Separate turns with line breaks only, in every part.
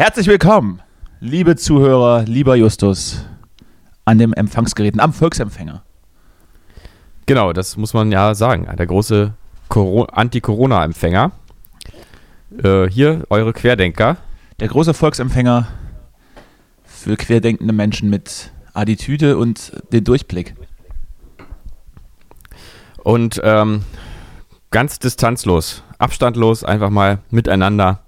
Herzlich willkommen, liebe Zuhörer, lieber Justus, an den Empfangsgeräten, am Volksempfänger.
Genau, das muss man ja sagen. Der große Coro- Anti-Corona-Empfänger. Äh, hier eure Querdenker.
Der große Volksempfänger für querdenkende Menschen mit Attitüde und den Durchblick.
Und ähm, ganz distanzlos, abstandlos, einfach mal miteinander.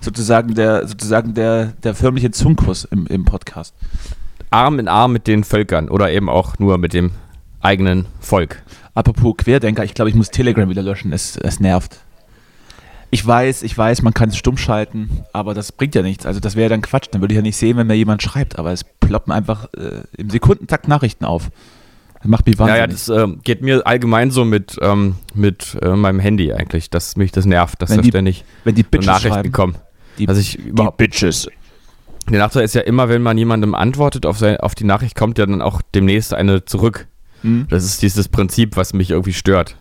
Sozusagen der, sozusagen der, der förmliche Zungenkuss im, im Podcast.
Arm in Arm mit den Völkern oder eben auch nur mit dem eigenen Volk.
Apropos Querdenker, ich glaube, ich muss Telegram wieder löschen. Es, es nervt. Ich weiß, ich weiß, man kann es stumm schalten, aber das bringt ja nichts. Also das wäre ja dann Quatsch. Dann würde ich ja nicht sehen, wenn mir jemand schreibt. Aber es ploppen einfach äh, im Sekundentakt Nachrichten auf. Das macht mich wahnsinnig.
Naja, das äh, geht mir allgemein so mit, ähm, mit äh, meinem Handy eigentlich, dass mich das nervt, dass
Wenn
da
die
ständig
wenn die Bitches
Nachrichten kommen.
Die,
Also ich
die Bitches.
Der Nachteil ist ja immer, wenn man jemandem antwortet auf, sein, auf die Nachricht, kommt ja dann auch demnächst eine zurück.
Hm?
Das ist dieses Prinzip, was mich irgendwie stört.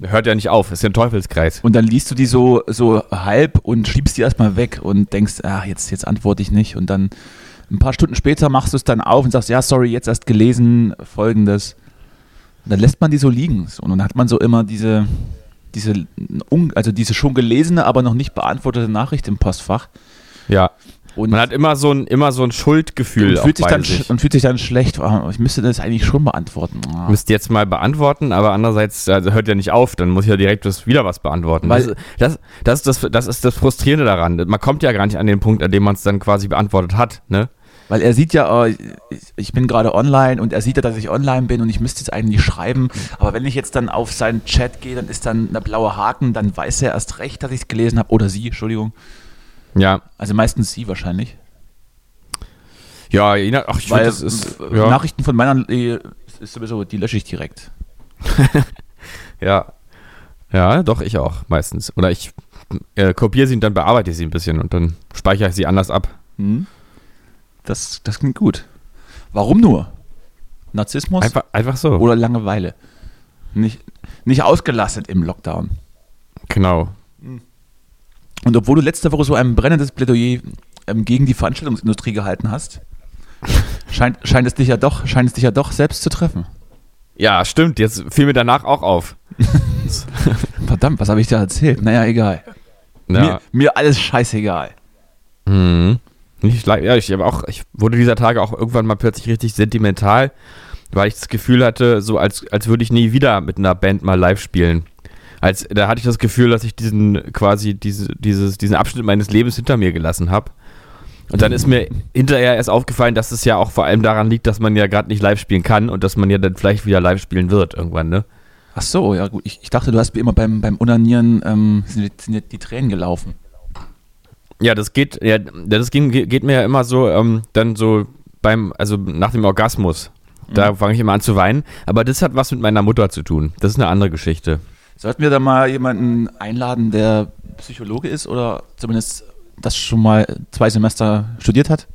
Hört ja nicht auf, ist ja ein Teufelskreis.
Und dann liest du die so, so halb und schiebst die erstmal weg und denkst, ach, jetzt, jetzt antworte ich nicht. Und dann ein paar Stunden später machst du es dann auf und sagst, ja, sorry, jetzt erst gelesen, folgendes. Und dann lässt man die so liegen. Und dann hat man so immer diese, diese, also diese schon gelesene, aber noch nicht beantwortete Nachricht im Postfach.
Ja.
Und,
Man hat immer so ein, immer so ein Schuldgefühl
und, fühlt sich dann,
sich.
und fühlt sich dann schlecht. Ah, Ich müsste das eigentlich schon beantworten. Ah.
Müsst jetzt mal beantworten, aber andererseits also hört ja nicht auf, dann muss ich ja direkt das, wieder was beantworten.
Weil-
das, das, das, ist das, das ist das Frustrierende daran. Man kommt ja gar nicht an den Punkt, an dem man es dann quasi beantwortet hat. Ne?
Weil er sieht ja, äh, ich- ich bin gerade online und er sieht ja, dass ich online bin und ich müsste jetzt eigentlich schreiben. Aber wenn ich jetzt dann auf seinen Chat gehe, dann ist dann der blaue Haken, dann weiß er erst recht, dass ich es gelesen habe. Oder sie, Entschuldigung.
Ja.
Also meistens sie wahrscheinlich.
Ja, je nach, ach, ich
Weil
finde, das ist. Ja,
Nachrichten von meiner ist sowieso, die lösche ich direkt.
ja. ja, doch, ich auch meistens. Oder ich äh, kopiere sie und dann bearbeite ich sie ein bisschen und dann speichere ich sie anders ab.
Hm? Das, das klingt gut. Warum nur? Narzissmus
Einfach, einfach so.
oder Langeweile? Nicht, nicht ausgelastet im Lockdown.
genau.
Und obwohl du letzte Woche so ein brennendes Plädoyer ähm, gegen die Veranstaltungsindustrie gehalten hast, scheint, scheint, es dich ja doch, scheint es dich ja doch selbst zu treffen.
Ja, stimmt. Jetzt fiel mir danach auch auf.
Verdammt, was habe ich da erzählt? Naja, egal.
Ja.
Mir, mir alles scheißegal.
Mhm. Le- ja, ich, auch, ich wurde dieser Tage auch irgendwann mal plötzlich richtig sentimental, weil ich das Gefühl hatte, so als, als würde ich nie wieder mit einer Band mal live spielen. Als, da hatte ich das Gefühl, dass ich diesen quasi diese, dieses, diesen Abschnitt meines Lebens hinter mir gelassen habe. Und dann ist mir hinterher erst aufgefallen, dass es ja auch vor allem daran liegt, dass man ja gerade nicht live spielen kann und dass man ja dann vielleicht wieder live spielen wird irgendwann, ne?
Ach so, ja gut. Ich, ich dachte, du hast immer beim, beim Unanieren ähm, sind, sind die Tränen gelaufen.
Ja, das geht, ja, das ging, geht mir ja immer so, ähm, dann so beim, also nach dem Orgasmus. Da fange ich immer an zu weinen. Aber das hat was mit meiner Mutter zu tun. Das ist eine andere Geschichte.
Sollten wir da mal jemanden einladen, der Psychologe ist oder zumindest das schon mal zwei Semester studiert hat?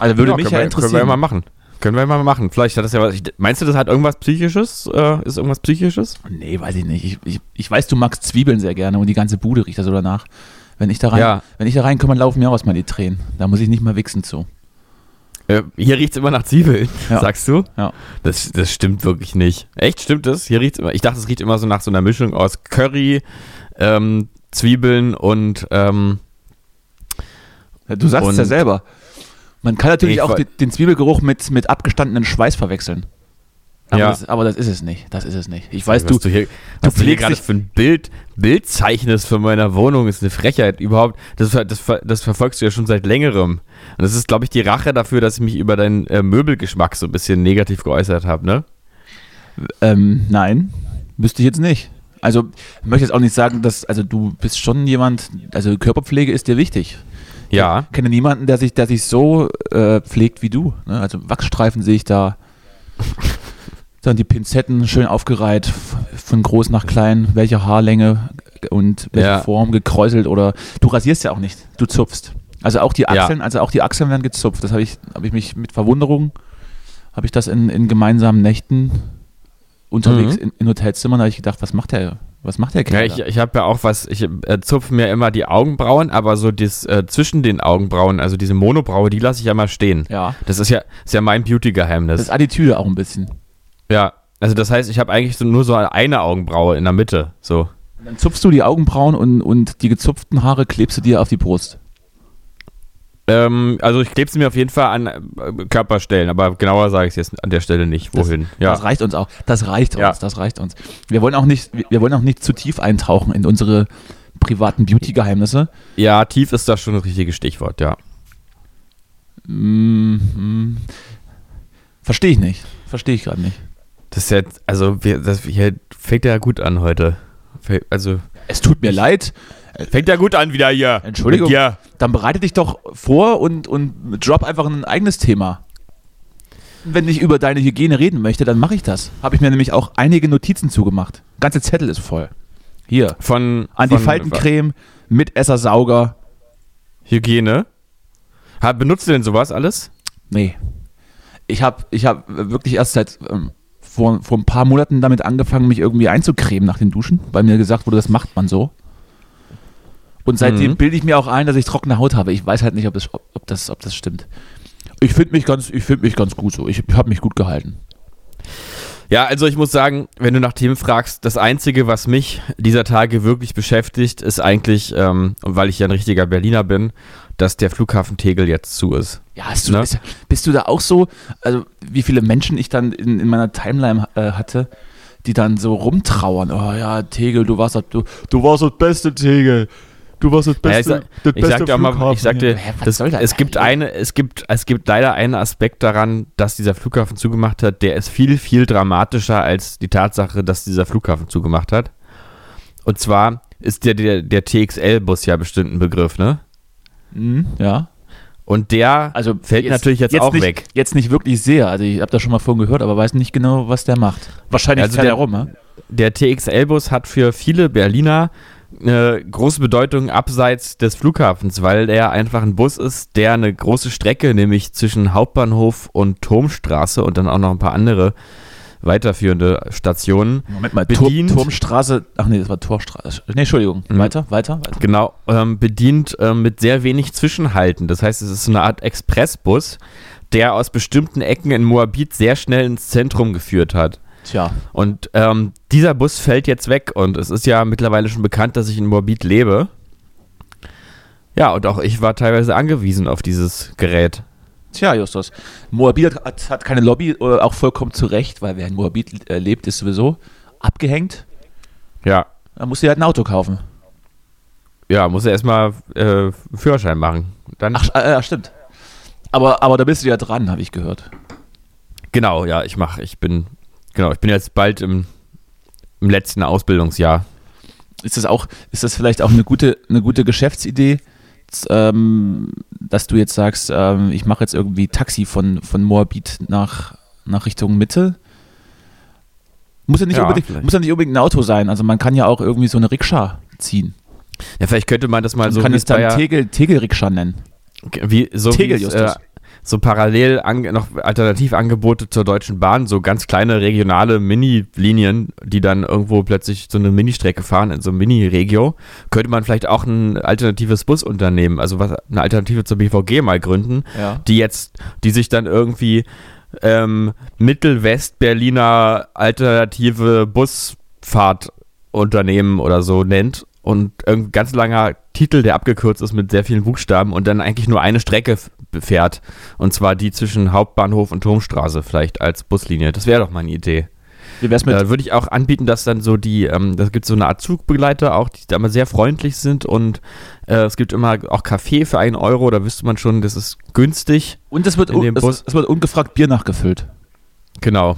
Also würde
Ja,
mich ja
wir,
interessieren.
Können wir mal machen. Können wir mal machen. Vielleicht hat das ja was. Ich, meinst du, das hat irgendwas Psychisches? Äh, ist irgendwas Psychisches?
Nee, weiß ich nicht. Ich, ich, ich weiß, du magst Zwiebeln sehr gerne und die ganze Bude riecht da so danach. Wenn ich da rein,
Ja.
wenn ich da reinkomme, laufen mir auch erstmal die Tränen. Da muss ich nicht mal wichsen zu.
Äh, hier riecht es immer nach Zwiebeln,
Ja.
sagst du?
Ja.
Das, das stimmt wirklich nicht. Echt, stimmt das? Hier riecht's immer. Ich dachte, es riecht immer so nach so einer Mischung aus Curry, ähm, Zwiebeln und ähm,
Du sagst es ja selber. Man kann natürlich
Ich
auch den, den Zwiebelgeruch mit, mit abgestandenen Schweiß verwechseln. Aber,
Ja.
das, aber das ist es nicht. Das ist es nicht. Ich weiß,
was
du,
du hier,
du
was du
pflegst
gerade für ein Bild, Bild zeichnest von meiner Wohnung, ist eine Frechheit überhaupt. Das, das, das verfolgst du ja schon seit längerem. Und das ist, glaube ich, die Rache dafür, dass ich mich über deinen äh, Möbelgeschmack so ein bisschen negativ geäußert habe, ne?
Ähm, nein, wüsste ich jetzt nicht. Also, ich möchte jetzt auch nicht sagen, dass, also du bist schon jemand, also Körperpflege ist dir wichtig.
Ja.
Ich kenne niemanden, der sich, der sich so äh, pflegt wie du. Ne? Also Wachsstreifen sehe ich da. Dann die Pinzetten schön aufgereiht, von groß nach klein, welche Haarlänge und welche
Ja.
Form gekräuselt oder du rasierst ja auch nicht, du zupfst. Also auch die
Ja.
Achseln, also auch die Achseln werden gezupft. Das habe ich, habe ich mich mit Verwunderung, habe ich das in, in gemeinsamen Nächten unterwegs
Mhm.
in, in Hotelzimmern, da habe ich gedacht, was macht der, was macht der
Ja,
Kerl?
ich,
da?
ich habe ja auch was, ich äh, zupfe mir immer die Augenbrauen, aber so das äh, zwischen den Augenbrauen, also diese Monobraue, die lasse ich ja mal stehen.
ja,
Das ist ja, ist ja mein Beauty-Geheimnis.
das ist Attitüde auch ein bisschen.
Ja, also das heißt, ich habe eigentlich so nur so eine Augenbraue in der Mitte, so.
Dann zupfst du die Augenbrauen und, und die gezupften Haare klebst du dir auf die Brust.
Ähm, also ich klebe sie mir auf jeden Fall an äh, Körperstellen, aber genauer sage ich es jetzt an der Stelle nicht, wohin.
Das,
ja.
das reicht uns auch. Das reicht
Ja.
uns. Das reicht uns. Wir wollen auch nicht, wir- wir wollen auch nicht zu tief eintauchen in unsere privaten Beauty-Geheimnisse.
ja, tief ist das schon das richtige Stichwort, ja.
Mm, mm. Verstehe ich nicht. Verstehe ich gerade nicht.
Das ist jetzt, also wir, das hier fängt ja gut an heute. Also
Es tut mir leid.
fängt ja gut an wieder hier.
Entschuldigung.
Ja.
Dann bereite dich doch vor und, und drop einfach ein eigenes Thema. Wenn ich über deine Hygiene reden möchte, dann mache ich das. Habe ich mir nämlich auch einige Notizen zugemacht. Ganze Zettel ist voll. Hier.
Von,
Antifaltencreme mit Essersauger.
Hygiene. Benutzt du denn sowas alles?
Nee. Ich habe ich hab wirklich erst seit ähm, vor, vor ein paar Monaten damit angefangen, mich irgendwie einzucremen nach den Duschen, weil mir gesagt wurde, das macht man so. Und seitdem
Mhm.
bilde ich mir auch ein, dass ich trockene Haut habe. Ich weiß halt nicht, ob das, ob, ob das, ob das stimmt. Ich finde mich, ganz- ich find mich ganz gut so. Ich habe mich gut gehalten.
Ja, also ich muss sagen, wenn du nach Themen fragst, das Einzige, was mich dieser Tage wirklich beschäftigt, ist eigentlich, ähm, weil ich ja ein richtiger Berliner bin, dass der Flughafen Tegel jetzt zu ist.
Ja, hast du,
Ne?
ist, bist du da auch so, also wie viele Menschen ich dann in, in meiner Timeline äh, hatte, die dann so rumtrauern. Oh ja, Tegel, du warst das, du, du warst das beste Tegel. Du warst das
Ja,
beste,
ich,
das
ich sag dir auch mal, ich sag dir,
hier. Hä, was
das,
das
es gibt eine, es gibt, es gibt leider einen Aspekt daran, dass dieser Flughafen zugemacht hat, der ist viel, viel dramatischer als die Tatsache, dass dieser Flughafen zugemacht hat. Und zwar ist der, der, der TXL-Bus ja bestimmt ein Begriff, ne?
Mhm, ja.
Und der
Also
fällt natürlich jetzt, auch
nicht,
weg.
Jetzt nicht wirklich sehr. Also ich habe da schon mal von gehört, aber weiß nicht genau, was der macht. Wahrscheinlich
Also der-
er rum, ne?
Der TXL-Bus hat für viele Berliner eine große Bedeutung abseits des Flughafens, weil er einfach ein Bus ist, der eine große Strecke, nämlich zwischen Hauptbahnhof und Turmstraße und dann auch noch ein paar andere weiterführende Stationen,
Moment mal,
bedient.
Turm, Turmstraße. Ach nee, das war Torstraße. Nee, Entschuldigung.
Mhm.
Weiter, weiter, weiter.
genau, ähm, bedient ähm, mit sehr wenig Zwischenhalten. Das heißt, es ist so eine Art Expressbus, der aus bestimmten Ecken in Moabit sehr schnell ins Zentrum geführt hat.
Tja.
Und ähm, dieser Bus fällt jetzt weg und es ist ja mittlerweile schon bekannt, dass ich in Moabit lebe. Ja, und auch ich war teilweise angewiesen auf dieses Gerät.
Tja, Justus. Moabit hat, hat keine Lobby, äh, auch vollkommen zu Recht, weil wer in Moabit äh, lebt, ist sowieso abgehängt.
Ja,
Da muss sie halt ein Auto kaufen.
ja, muss er erstmal äh, Führerschein machen. Dann,
Ach, äh, stimmt. Aber, aber da bist du ja dran, habe ich gehört.
genau, ja, ich mache, ich bin, genau, ich bin jetzt bald im, im letzten Ausbildungsjahr.
Ist das auch, ist das vielleicht auch eine gute, eine gute Geschäftsidee, ähm, dass du jetzt sagst, ähm, ich mache jetzt irgendwie Taxi von, von Moabit nach, nach Richtung Mitte? Muss ja, nicht
Ja,
unbedingt, muss ja nicht unbedingt ein Auto sein. Also man kann ja auch irgendwie so eine Rikscha ziehen.
Ja, vielleicht könnte man das mal
Man
so
kann
wie
es dann Tegel, Tegel-Rikscha nennen.
wie so
Tegel, Justus.
äh, so parallel ange noch Alternativangebote zur Deutschen Bahn, so ganz kleine regionale Mini-Linien, die dann irgendwo plötzlich so eine Ministrecke fahren in so einem Mini-Regio, könnte man vielleicht auch ein alternatives Busunternehmen, also was eine Alternative zur BVG mal gründen,
Ja.
die jetzt, die sich dann irgendwie ähm, Mittelwest-Berliner alternative Busfahrtunternehmen oder so nennt und ein ganz langer Titel, der abgekürzt ist mit sehr vielen Buchstaben und dann eigentlich nur eine Strecke fährt. Und zwar die zwischen Hauptbahnhof und Turmstraße vielleicht als Buslinie. Das wäre doch mal eine Idee.
Wie wär's mit,
Da würde ich auch anbieten, dass dann so die, ähm, das gibt so eine Art Zugbegleiter auch, die da immer sehr freundlich sind und äh, es gibt immer auch Kaffee für einen Euro, da wüsste man schon, das ist günstig.
und es wird,
dem
es, es wird ungefragt Bier nachgefüllt.
Genau.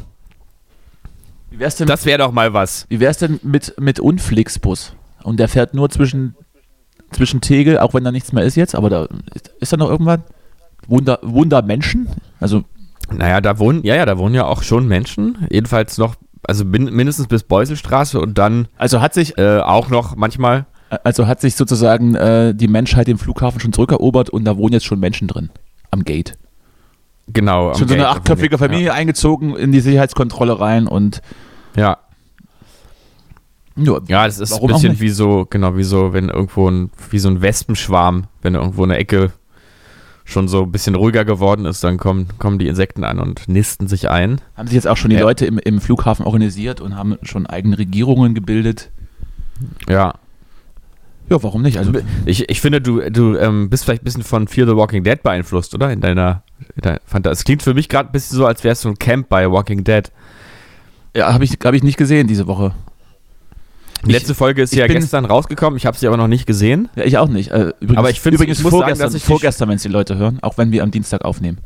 Wie wär's denn,
Das wäre doch mal was.
wie wär's denn mit, mit Unflix-Bus? Und der fährt nur zwischen, zwischen Tegel, auch wenn da nichts mehr ist jetzt, aber da ist, ist da noch irgendwann? Wunder, Wunder Menschen? Also,
Naja, da wohnen, ja, ja, da wohnen ja auch schon Menschen. Jedenfalls noch, also min mindestens bis Beuselstraße und dann
also hat sich,
äh, auch noch manchmal.
also hat sich sozusagen äh, die Menschheit den Flughafen schon zurückerobert und da wohnen jetzt schon Menschen drin. Am Gate.
Genau.
Schon so eine
Gate, da
achtköpfige Familie eingezogen in die Sicherheitskontrolle rein und
Ja.
Ja,
das ist
Warum
ein bisschen wie so, genau, wie so, wenn irgendwo ein, wie so ein Wespenschwarm, wenn irgendwo eine Ecke schon so ein bisschen ruhiger geworden ist, dann kommen, kommen die Insekten an und nisten sich ein.
haben sich jetzt auch schon die
Ja.
Leute im, im Flughafen organisiert und haben schon eigene Regierungen gebildet.
Ja.
Ja, warum nicht? Also
Ich, ich finde, du, du ähm, bist vielleicht ein bisschen von Fear the Walking Dead beeinflusst, oder? In deiner, in deiner Fantasie. Es klingt für mich gerade ein bisschen so, als wärst du ein Camp bei Walking Dead.
ja, habe ich, hab ich nicht gesehen diese Woche.
Die letzte Folge ist
ich
ja
bin-
gestern rausgekommen, ich habe sie aber noch nicht gesehen.
Ja, ich auch nicht. Äh, übrigens,
Aber ich
übrigens
ich muss sagen,
vorgestern,
dass ich
vorgestern wenn es die Leute hören, auch wenn wir am Dienstag aufnehmen.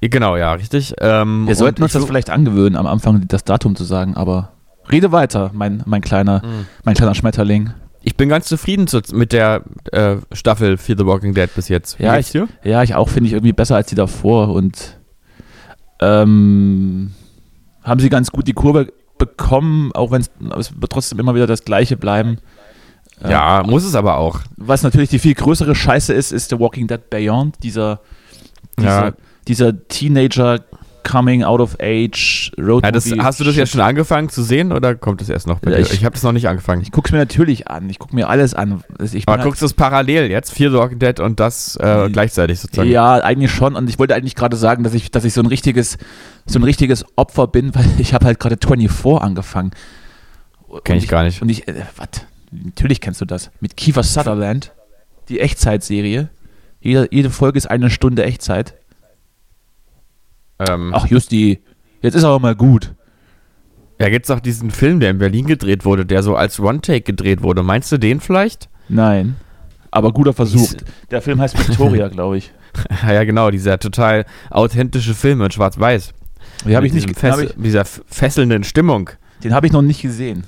Genau, ja, richtig. Ähm,
Wir sollten uns
ich-
das vielleicht angewöhnen, am Anfang das Datum zu sagen, aber rede weiter, mein, mein, kleiner,
Mhm.
mein kleiner Schmetterling.
Ich bin ganz zufrieden zu, mit der äh, Staffel Fear the Walking Dead bis jetzt. Wie
Ja,
geht's dir?
Ja, ich auch finde ich irgendwie besser als die davor und ähm, haben sie ganz gut die Kurve bekommen, auch wenn es trotzdem immer wieder das Gleiche bleiben. Äh,
Ja, muss es aber auch.
Was natürlich die viel größere Scheiße ist, ist The Walking Dead Beyond, dieser, dieser,
Ja.
dieser Teenager Coming Out of Age Road
Ja, das, hast du das jetzt schon angefangen zu sehen oder kommt es erst noch bei
Ja,
dir?
ich-
Ich, habe das noch nicht angefangen.
Ich gucke es mir natürlich an. Ich gucke mir alles an. Ich bin
aber
halt-
guckst du es parallel jetzt? Fear the Walking Dead und das äh, gleichzeitig sozusagen?
Ja, eigentlich schon. Und ich wollte eigentlich gerade sagen, dass ich, dass ich so ein richtiges, so ein richtiges Opfer bin, weil ich habe halt gerade 24 angefangen.
Kenn
Und
ich gar nicht.
Und ich, äh, was? Natürlich kennst du das. Mit Kiefer Sutherland, die Echtzeitserie. Jede, jede Folge ist eine Stunde Echtzeit.
Ähm,
Ach, Justi, jetzt ist aber mal gut.
ja, gibt's auch diesen Film, der in Berlin gedreht wurde, der so als One-Take gedreht wurde. Meinst du den vielleicht?
Nein. Aber guter Versuch. Der Film heißt Victoria, glaube ich.
ja, genau, dieser total authentische Film in Schwarz-Weiß.
Den habe ich, nicht- hab
Fess-
ich,
dieser fesselnden Stimmung.
den hab ich noch nicht gesehen.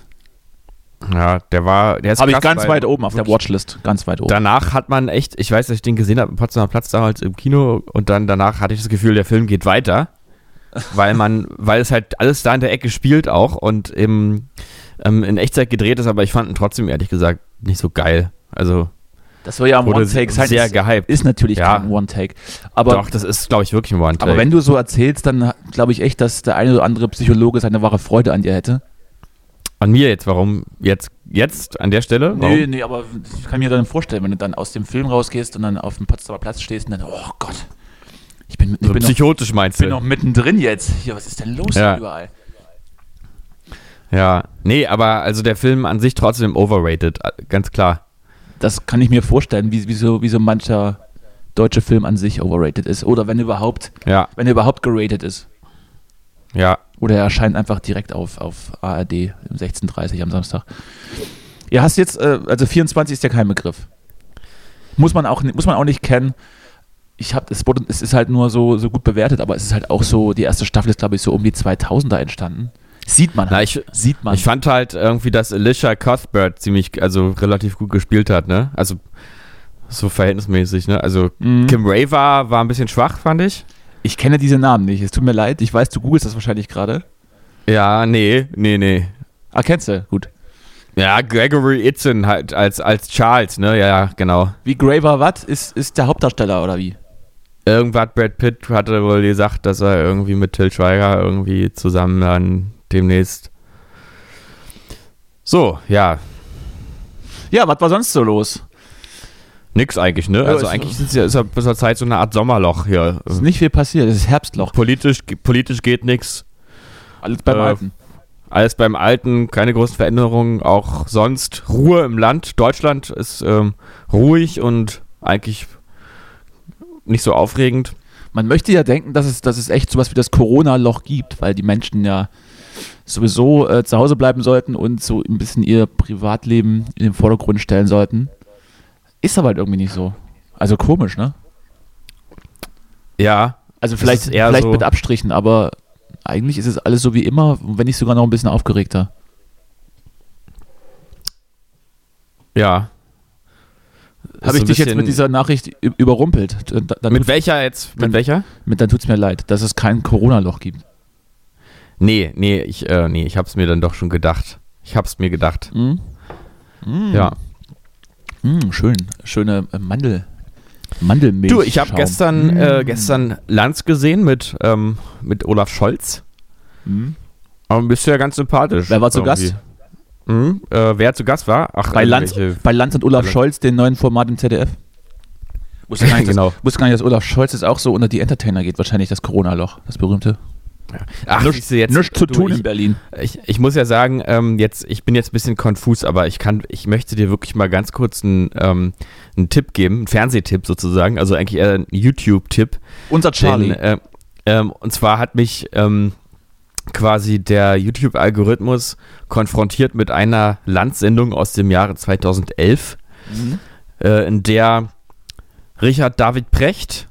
Ja, der war, der ist
Habe ich ganz weit oben auf der Watchlist. Ganz weit oben.
Danach hat man echt, ich weiß, dass ich den gesehen habe, am Potsdamer Platz damals im Kino und dann danach hatte ich das Gefühl, der Film geht weiter, weil man, weil es halt alles da in der Ecke spielt auch und im, ähm, in Echtzeit gedreht ist, aber ich fand ihn trotzdem ehrlich gesagt nicht so geil. Also
das soll ja ein One-Take sein.
sehr
Ist-
gehypt.
Ist natürlich
Ja.
kein One-Take. Aber,
Doch, das ist, glaube ich, wirklich ein One-Take.
aber wenn du so erzählst, dann glaube ich echt, dass der eine oder andere Psychologe seine wahre Freude an dir hätte.
An mir jetzt, warum jetzt, jetzt an der Stelle? Warum?
Nee, nee, aber ich kann mir dann vorstellen, wenn du dann aus dem Film rausgehst und dann auf dem Potsdamer Platz stehst und dann, oh Gott, ich bin, ich
so
bin, noch,
psychotisch meinst
bin
du?
noch mittendrin jetzt. Hier, was ist denn los
Ja.
überall?
Ja, nee, aber also der Film an sich trotzdem overrated, äh, ganz klar.
Das kann ich mir vorstellen, wie, wie, so, wie so mancher deutsche Film an sich overrated ist. Oder wenn überhaupt,
Ja,
wenn er überhaupt geratet ist.
Ja.
Oder er erscheint einfach direkt auf, auf ARD um 16.30 Uhr am Samstag. Ihr hast jetzt, äh, also 24 ist ja kein Begriff. Muss man auch, muss man auch nicht kennen. Ich hab, es, wurde, es ist halt nur so, so gut bewertet, aber es ist halt auch so, die erste Staffel ist, glaube ich, so um die 2000er entstanden. Sieht man
Na,
halt.
ich,
Sieht man.
Ich fand halt irgendwie, dass Alicia Cuthbert ziemlich, also relativ gut gespielt hat, ne? Also so verhältnismäßig, ne? Also
Mhm.
Kim Ray war, war ein bisschen schwach, fand ich.
Ich kenne diese Namen nicht. Es tut mir leid. Ich weiß, du googelst das wahrscheinlich gerade.
Ja, nee, nee, nee.
Ah, kennst du? Gut.
Ja, Gregory Itzen halt als, als Charles, ne? Ja, ja, genau.
Wie Graver Watt ist, ist der Hauptdarsteller oder wie?
Irgendwas Brad Pitt hatte wohl gesagt, dass er irgendwie mit Till Schweiger irgendwie zusammen dann demnächst. So, ja.
Ja, was war sonst so los?
Nix eigentlich, ne?
Ja,
Also
ist-
eigentlich ist ja ist ja bis zur Zeit so eine Art Sommerloch hier.
Es ist nicht viel passiert. Es ist Herbstloch.
Politisch, politisch geht nix.
Alles beim
Äh,
Alten.
Alles beim Alten, keine großen Veränderungen, auch sonst Ruhe im Land. Deutschland ist ähm, ruhig und eigentlich nicht so aufregend.
Man möchte ja denken, dass es, dass es echt sowas wie das Corona-Loch gibt, weil die Menschen ja sowieso äh, zu Hause bleiben sollten und so ein bisschen ihr Privatleben in den Vordergrund stellen sollten. Ist aber halt irgendwie nicht so. Also komisch, ne?
Ja.
Also vielleicht, vielleicht
so-
mit Abstrichen, aber eigentlich ist es alles so wie immer, wenn nicht sogar noch ein bisschen aufgeregter.
Ja.
Habe ich dich jetzt mit dieser Nachricht überrumpelt? Dann, dann,
Mit
tut,
welcher jetzt? Mit
Mit-
welcher?
mit, dann tut's mir leid, dass es kein Corona-Loch gibt.
Nee, nee, ich, äh, nee, ich hab's mir dann doch schon gedacht. Ich hab's mir gedacht.
Mhm.
Ja.
Mm, schön. Schöne äh, Mandel. Mandelmilch.
Du, ich habe gestern,
Mm.
äh, gestern Lanz gesehen mit, ähm, mit Olaf Scholz.
Mhm.
Aber bist du ja ganz sympathisch.
Wer war zu
irgendwie.
Gast?
Mhm. Äh, wer zu Gast war? Ach,
Bei Lanz,
irgendwelche-
bei Lanz und Olaf Scholz, den neuen Format im ZDF. Wusste gar, nicht,
Genau.
dass, wusste gar nicht, dass Olaf Scholz jetzt auch so unter die Entertainer geht. Wahrscheinlich das Corona-Loch, das berühmte.
Ach,
Nichts-
jetzt,
nichts zu
du,
tun
ich,
in Berlin.
Ich, ich muss ja sagen, ähm, jetzt, ich bin jetzt ein bisschen konfus, aber ich kann, ich möchte dir wirklich mal ganz kurz einen, ähm, einen Tipp geben, einen Fernsehtipp sozusagen, also eigentlich eher ein YouTube-Tipp.
Unser Charlie.
Denn, äh, ähm, und zwar hat mich ähm, quasi der YouTube-Algorithmus konfrontiert mit einer Landsendung aus dem Jahre 2011,
Mhm.
äh, in der Richard David Precht,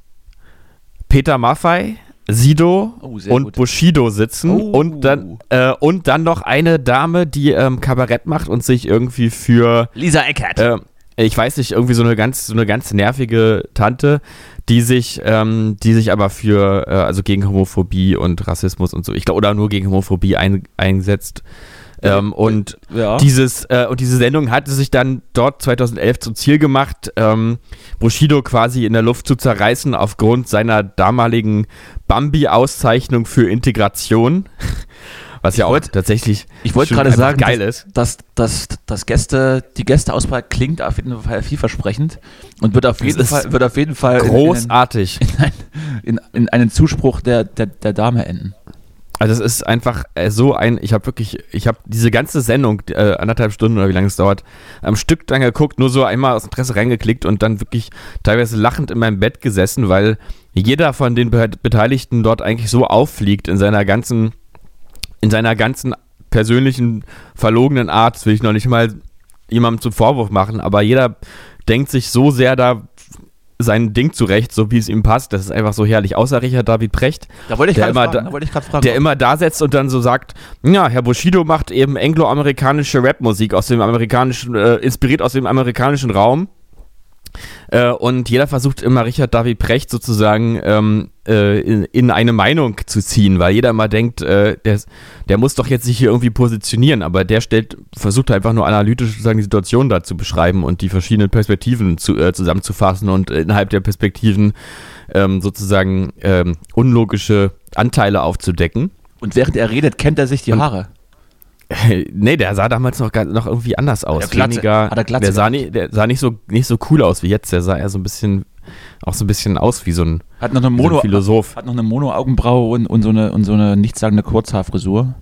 Peter Maffei, Sido
Oh,
und
gut.
Bushido sitzen
Oh.
und dann äh, und dann noch eine Dame, die ähm, Kabarett macht und sich irgendwie für
Lisa Eckert.
äh, ich weiß nicht, irgendwie so eine ganz, so eine ganz nervige Tante, die sich, ähm, die sich aber für, äh, also gegen Homophobie und Rassismus und so, ich glaube, oder nur gegen Homophobie ein, einsetzt. Ähm, und
ja.
dieses, äh, und diese Sendung hatte sich dann dort 2011 zum Ziel gemacht, ähm, Bushido quasi in der Luft zu zerreißen aufgrund seiner damaligen Bambi-Auszeichnung für Integration. Was ja auch
wollt-
tatsächlich
ich wollte gerade sagen,
geil
dass,
ist.
dass, dass, dass Gäste, die Gästeauswahl klingt auf jeden Fall vielversprechend und wird auf jeden Fall, wird auf jeden Fall in-
Großartig.
in, einen, in, in einen Zuspruch der, der, der Dame enden.
Also es ist einfach äh, so ein, ich habe wirklich, ich habe diese ganze Sendung, äh, anderthalb Stunden oder wie lange es dauert, am Stück dann geguckt, nur so einmal aus Interesse reingeklickt und dann wirklich teilweise lachend in meinem Bett gesessen, weil jeder von den Be Beteiligten dort eigentlich so auffliegt in seiner ganzen, in seiner ganzen persönlichen, verlogenen Art, das will ich noch nicht mal jemandem zum Vorwurf machen, aber jeder denkt sich so sehr da sein Ding zurecht, so wie es ihm passt. Das ist einfach so herrlich. Außer Richard David Precht,
Da wollte ich
Der
gerade
immer
fragen.
da-
Da ich fragen.
der immer da sitzt und dann so sagt, ja, Herr Bushido macht eben angloamerikanische Rapmusik aus dem amerikanischen, äh, inspiriert aus dem amerikanischen Raum. Äh, und jeder versucht immer Richard David Precht sozusagen ähm, äh, in, in eine Meinung zu ziehen, weil jeder immer denkt, äh, der, der muss doch jetzt sich hier irgendwie positionieren, aber der stellt, versucht einfach nur analytisch sozusagen die Situation da zu beschreiben und die verschiedenen Perspektiven zu, äh, zusammenzufassen und innerhalb der Perspektiven ähm, sozusagen ähm, unlogische Anteile aufzudecken.
und während er redet, kennt er sich die Haare.
nee, der sah damals noch, noch irgendwie anders aus.
Hat er Glatze-
Weniger,
hat er Glatze
der sah, nie, der sah nicht, so, nicht so cool aus wie jetzt. Der sah eher so ein bisschen, auch so ein bisschen aus wie so ein,
Hat noch eine
wie so
Mono,
Philosoph.
hat noch eine Mono-Augenbraue und, und so eine, und so eine nichtssagende Kurzhaarfrisur.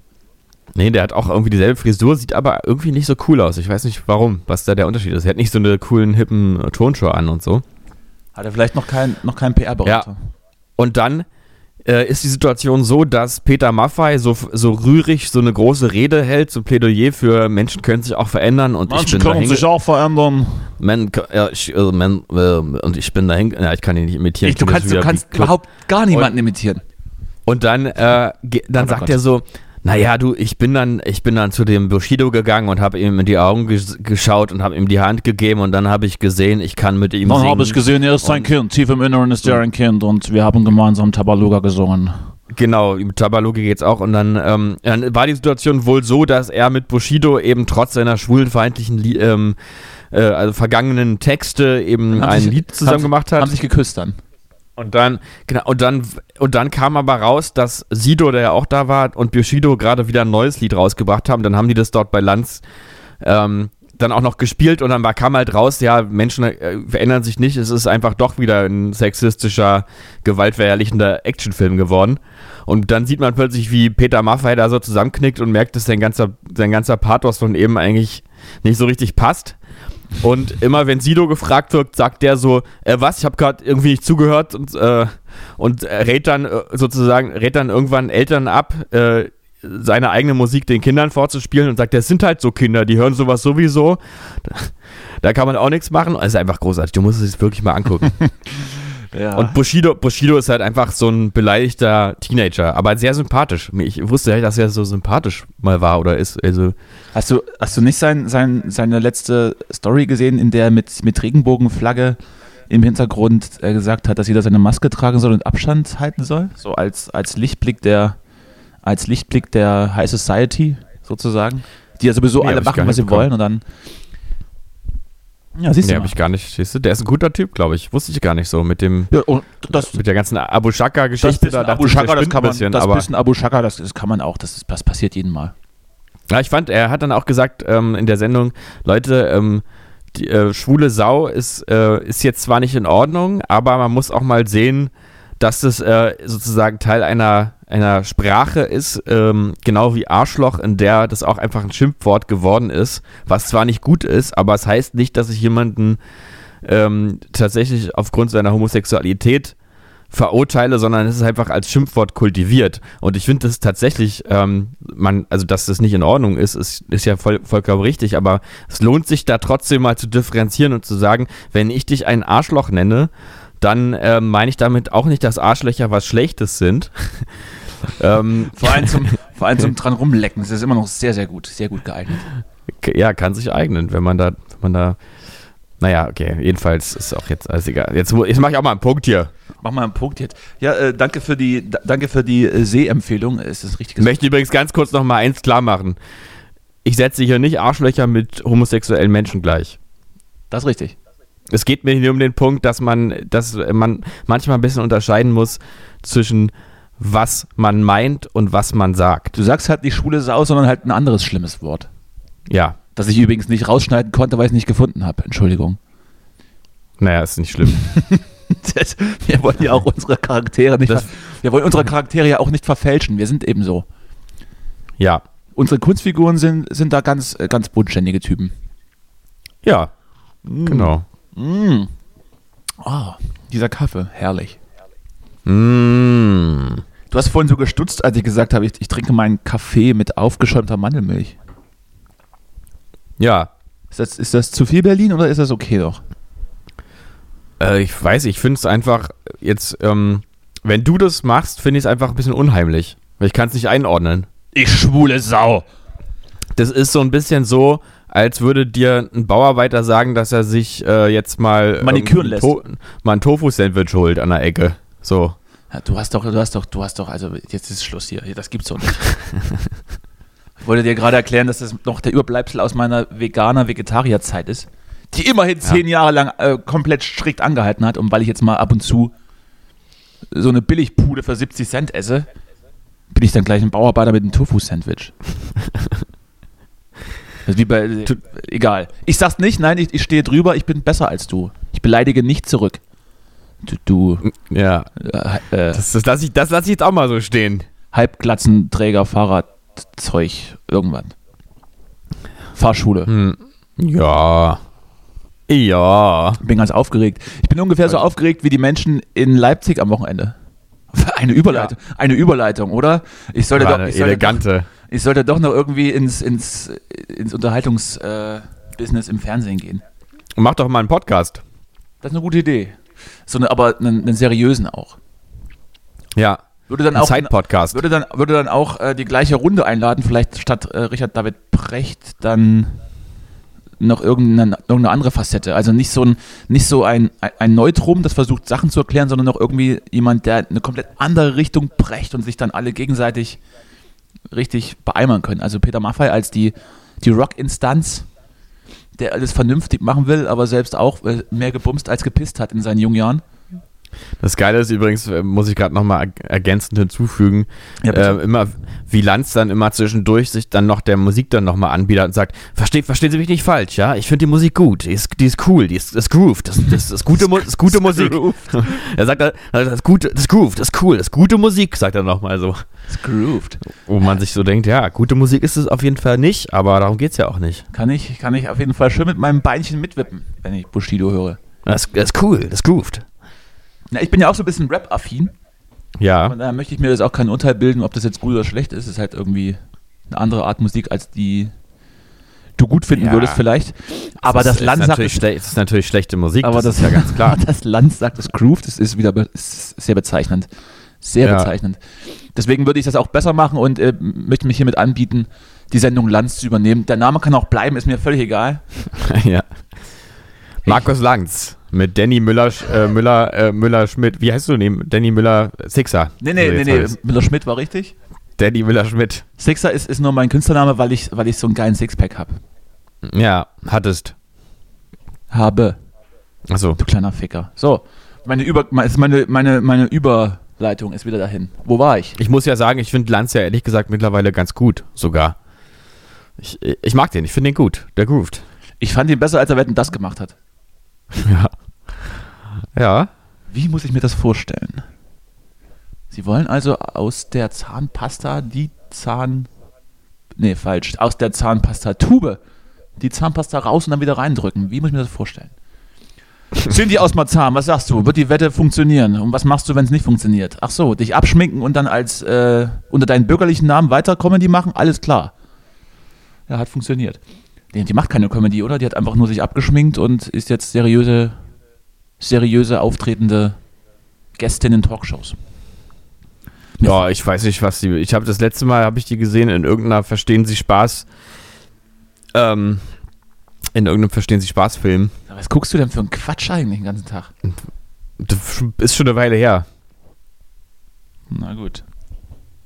Nee, der hat auch irgendwie dieselbe Frisur, sieht aber irgendwie nicht so cool aus. Ich weiß nicht warum, was da der Unterschied ist. Er hat nicht so eine coolen, hippen Turnschuhe an und so.
Hat er vielleicht noch keinen noch keinen PR-Berater.
Und dann äh, ist die Situation so, dass Peter Maffei so, so rührig so eine große Rede hält, so ein Plädoyer für Menschen können sich auch verändern und ich bin dahin
auch verändern.
Man, ja, ich, äh, man, äh, und ich bin dahin, ja, ich kann ihn nicht imitieren.
Ich, du kannst, du kannst überhaupt gar niemanden imitieren.
Und dann, äh, dann
Oh
sagt
Gott.
er so, naja, du, ich bin dann, ich bin dann zu dem Bushido gegangen und habe ihm in die Augen ges geschaut und habe ihm die Hand gegeben und dann habe ich gesehen, ich kann mit ihm
Dann habe ich gesehen, er ist ein Kind. Tief im Inneren ist er ein Kind und wir haben gemeinsam Tabaluga gesungen.
Genau, mit Tabaluga geht's auch. Und dann, ähm, dann war die Situation wohl so, dass er mit Bushido eben trotz seiner schwulenfeindlichen, ähm, äh, also vergangenen Texte eben
Haben
ein
sich-
Lied zusammen
haben-
gemacht hat.
Haben sich geküsst dann.
Und dann, genau, und dann, und dann kam aber raus, dass Sido, der ja auch da war, und Bushido gerade wieder ein neues Lied rausgebracht haben. Dann haben die das dort bei Lanz ähm, dann auch noch gespielt und dann war, kam halt raus, ja, Menschen äh, verändern sich nicht, es ist einfach doch wieder ein sexistischer, gewaltverherrlichender Actionfilm geworden. Und dann sieht man plötzlich, wie Peter Maffay da so zusammenknickt und merkt, dass sein ganzer, sein ganzer Pathos von eben eigentlich nicht so richtig passt. Und immer wenn Sido gefragt wird, sagt der so, äh, was, ich habe gerade irgendwie nicht zugehört und, äh, und rät dann äh, sozusagen, rät dann irgendwann Eltern ab, äh, seine eigene Musik den Kindern vorzuspielen und sagt, das sind halt so Kinder, die hören sowas sowieso. Da kann man auch nichts machen. Es ist einfach großartig. Du musst es wirklich mal angucken.
Ja.
Und Bushido, Bushido ist halt einfach so ein beleidigter Teenager, aber sehr sympathisch. Ich wusste ja, dass er so sympathisch mal war oder ist. Also
Hast du, hast du nicht sein, sein, seine letzte Story gesehen, in der er mit, mit Regenbogenflagge im Hintergrund äh, gesagt hat, dass jeder seine Maske tragen soll und Abstand halten soll? So als, als Lichtblick der als Lichtblick der High Society sozusagen, die ja sowieso
Nee,
alle machen, was sie wollen und dann ja, siehst
Nee,
du
hab
mal.
ich gar nicht. Siehst du, der ist ein guter Typ, glaube ich. Wusste ich gar nicht so mit dem
Ja, und das,
mit der ganzen Abu Shaka
das
Geschichte
bisschen
dachte
Abu Shaka, das kann man,
bisschen,
das
aber
bisschen Abu Shaka, das, das kann man auch, das, ist, das passiert jeden Mal.
ja, ich fand, er hat dann auch gesagt ähm, in der Sendung, Leute, ähm, die äh, schwule Sau ist äh, ist jetzt zwar nicht in Ordnung, aber man muss auch mal sehen, dass das äh, sozusagen Teil einer einer Sprache ist, ähm, genau wie Arschloch, in der das auch einfach ein Schimpfwort geworden ist, was zwar nicht gut ist, aber es heißt nicht, dass ich jemanden ähm, tatsächlich aufgrund seiner Homosexualität verurteile, sondern es ist einfach als Schimpfwort kultiviert. Und ich finde das tatsächlich, ähm, man, also dass das nicht in Ordnung ist, ist, ist ja voll, vollkommen richtig, aber es lohnt sich da trotzdem mal zu differenzieren und zu sagen, wenn ich dich ein Arschloch nenne, dann ähm, meine ich damit auch nicht, dass Arschlöcher was Schlechtes sind. ähm,
Vor allem zum, vor allem zum dran rumlecken, das ist immer noch sehr, sehr gut, sehr gut geeignet.
Ja, kann sich eignen, wenn man da, wenn man da. Naja, okay, jedenfalls ist auch jetzt alles egal. Jetzt, jetzt mache ich auch mal einen Punkt hier.
Mach mal einen Punkt jetzt. Ja, äh, danke für die, da, danke für die äh, Sehempfehlung. Ist richtig.
Ich möchte übrigens ganz kurz noch mal eins klar machen. Ich setze hier nicht Arschlöcher mit homosexuellen Menschen gleich.
Das ist richtig.
Es geht mir hier um den Punkt, dass man, dass man manchmal ein bisschen unterscheiden muss zwischen was man meint und was man sagt.
Du sagst halt nicht schwule Sau, sondern halt ein anderes schlimmes Wort.
Ja,
Das ich übrigens nicht rausschneiden konnte, weil ich es nicht gefunden habe. Entschuldigung.
naja, ist nicht schlimm.
Das, wir wollen ja auch unsere Charaktere nicht.
Das-
wir wollen unsere Charaktere ja auch nicht verfälschen. Wir sind eben so.
Ja,
Unsere Kunstfiguren sind, sind da ganz, äh, ganz bodenständige Typen.
ja, genau.
Mm. Oh, dieser Kaffee, herrlich.
Mm.
Du hast vorhin so gestutzt, als ich gesagt habe, ich, ich trinke meinen Kaffee mit aufgeschäumter Mandelmilch.
Ja,
Ist das, ist das zu viel Berlin oder ist das okay doch?
Äh, ich weiß, ich finde es einfach jetzt, ähm, wenn du das machst, finde ich es einfach ein bisschen unheimlich. Weil ich kann es nicht einordnen.
Ich schwule Sau.
Das ist so ein bisschen so, als würde dir ein Bauarbeiter sagen, dass er sich äh, jetzt mal
Maniküren
ähm, To mal ein Tofu-Sandwich holt an der Ecke. So.
Ja, du hast doch, du hast doch, du hast doch, also jetzt ist Schluss hier. Das gibt's doch nicht. ich wollte dir gerade erklären, dass das noch der Überbleibsel aus meiner Veganer-Vegetarier-Zeit ist, die immerhin zehn Jahre lang äh, komplett strikt angehalten hat. Und weil ich jetzt mal ab und zu so eine Billigpude für 70 Cent esse, bin ich dann gleich ein Bauarbeiter mit einem Tofu-Sandwich. Ist wie bei, egal. Ich sag's nicht, nein, ich, ich stehe drüber, ich bin besser als du. Ich beleidige nicht zurück. Du, du
Ja.
äh, äh,
Das, das lasse ich, das lass ich jetzt auch mal so stehen.
Halbglatzenträger, Fahrradzeug, irgendwann. Fahrschule.
Hm. Ja. Ja.
Bin ganz aufgeregt. Ich bin ungefähr so aufgeregt wie die Menschen in Leipzig am Wochenende. Eine Überleitung, eine Überleitung, oder? Ich sollte, doch, ich, sollte doch,
elegante.
Ich sollte doch noch irgendwie ins, ins, ins Unterhaltungsbusiness äh, im Fernsehen gehen.
Mach doch mal einen Podcast.
Das ist eine gute Idee. So eine, aber einen, einen seriösen auch.
Ja.
Würde dann auch
Side-Podcast.
würde dann, würde dann auch äh, die gleiche Runde einladen, vielleicht statt äh, Richard David Precht dann noch irgendeine, irgendeine andere Facette. Also nicht so ein, nicht so ein, ein- ein Neutrum, das versucht Sachen zu erklären, sondern noch irgendwie jemand, der eine komplett andere Richtung brecht und sich dann alle gegenseitig richtig beeimern können. Also Peter Maffay als die, die Rock-Instanz, der alles vernünftig machen will, aber selbst auch äh, mehr gebumst als gepisst hat in seinen jungen Jahren.
Das Geile ist übrigens, äh, muss ich gerade nochmal ergänzend hinzufügen,
Ja,
äh, immer, wie Lanz dann immer zwischendurch sich dann noch der Musik dann nochmal anbietet und sagt, versteht, verstehen Sie mich nicht falsch, ja? Ich finde die Musik gut, die ist, die ist cool, die ist, das Groove, das, das, das ist gute, das ist gute Musik. er sagt, das ist gute, das ist Groove, das ist cool, das ist gute Musik, sagt er nochmal so.
It's grooved.
Wo man sich so denkt, ja, gute Musik ist es auf jeden Fall nicht, aber darum geht's ja auch nicht.
Kann ich, kann ich auf jeden Fall schön mit meinem Beinchen mitwippen, wenn ich Bushido höre.
Das, das ist cool, das grooved.
Ja, ich bin ja auch so ein bisschen Rap-affin.
Ja,
Von daher möchte ich mir das auch kein Urteil bilden, ob das jetzt gut oder schlecht ist. Es ist halt irgendwie eine andere Art Musik, als die du gut finden
Ja.
würdest vielleicht. Aber das,
ist
Land sagt, es,
ist natürlich schlechte Musik,
aber das,
ist ja ganz klar.
das Land sagt, es grooved, das ist wieder ist sehr bezeichnend. Sehr
Ja.
bezeichnend. Deswegen würde ich das auch besser machen und äh, möchte mich hiermit anbieten, die Sendung Lanz zu übernehmen. Der Name kann auch bleiben, ist mir völlig egal.
ja. Markus Lanz mit Danny Müller, äh, Müller, äh, Müller Schmidt. Wie heißt du neben Danny Müller Sixer?
Nee, nee, nee, nee,
heißt.
Müller-Schmidt war richtig.
Danny Müller Schmidt.
Sixer ist, ist nur mein Künstlername, weil ich, weil ich so einen geilen Sixpack habe.
Ja, hattest.
Habe.
Achso.
Du kleiner Ficker. So, meine, Über, meine, meine, meine Überleitung ist wieder dahin. Wo war ich?
Ich muss ja sagen, ich finde Lanz ja ehrlich gesagt mittlerweile ganz gut, sogar. Ich, ich mag den, ich finde den gut. Der grooved.
Ich fand ihn besser, als er Wetten das gemacht hat.
Ja. Ja.
Wie muss ich mir das vorstellen? Sie wollen also aus der Zahnpasta die Zahn... Nee, falsch. Aus der Zahnpasta-Tube die Zahnpasta raus und dann wieder reindrücken. Wie muss ich mir das vorstellen? Cindy aus Marzahn, was sagst du? Wird die Wette funktionieren? Und was machst du, wenn es nicht funktioniert? Ach so, dich abschminken und dann als äh, unter deinen bürgerlichen Namen weiter Comedy machen? Alles klar. Ja, hat funktioniert. Nee, die macht keine Comedy, oder? Die hat einfach nur sich abgeschminkt und ist jetzt seriöse, seriöse auftretende Gästin in Talkshows.
Ja, ich weiß nicht, was die. Ich habe das letzte Mal, habe ich die gesehen in irgendeiner Verstehen Sie Spaß. Ähm, in irgendeinem Verstehen Sie Spaß Film.
Was guckst du denn für einen Quatsch eigentlich den ganzen Tag?
Das ist schon eine Weile her.
Na gut.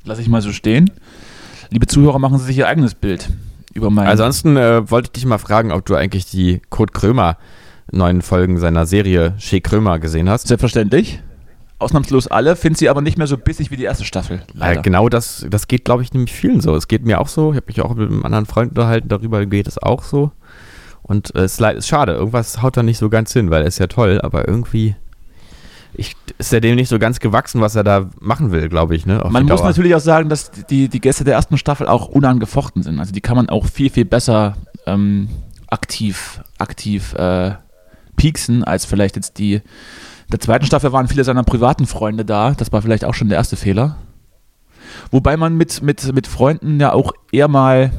Lass ich mal so stehen. Liebe Zuhörer, machen Sie sich Ihr eigenes Bild über meinen.
Ansonsten äh, wollte ich dich mal fragen, ob du eigentlich die Kurt Krömer neuen Folgen seiner Serie Shea Krömer gesehen hast.
Selbstverständlich. Ausnahmslos alle, finde sie aber nicht mehr so bissig wie die erste Staffel. Leider.
Ja, genau das, das geht, glaube ich, nämlich vielen so. Es geht mir auch so. Ich habe mich auch mit einem anderen Freund unterhalten, darüber geht es auch so. Und äh, es ist, leid- ist schade, irgendwas haut da nicht so ganz hin, weil er ist ja toll, aber irgendwie ich, ist er dem nicht so ganz gewachsen, was er da machen will, glaube ich. Ne?
Man muss natürlich auch sagen, dass die, die Gäste der ersten Staffel auch unangefochten sind. Also die kann man auch viel, viel besser ähm, aktiv, aktiv äh, pieksen, als vielleicht jetzt die der zweiten Staffel waren viele seiner privaten Freunde da. Das war vielleicht auch schon der erste Fehler. Wobei man mit, mit, mit Freunden ja auch eher mal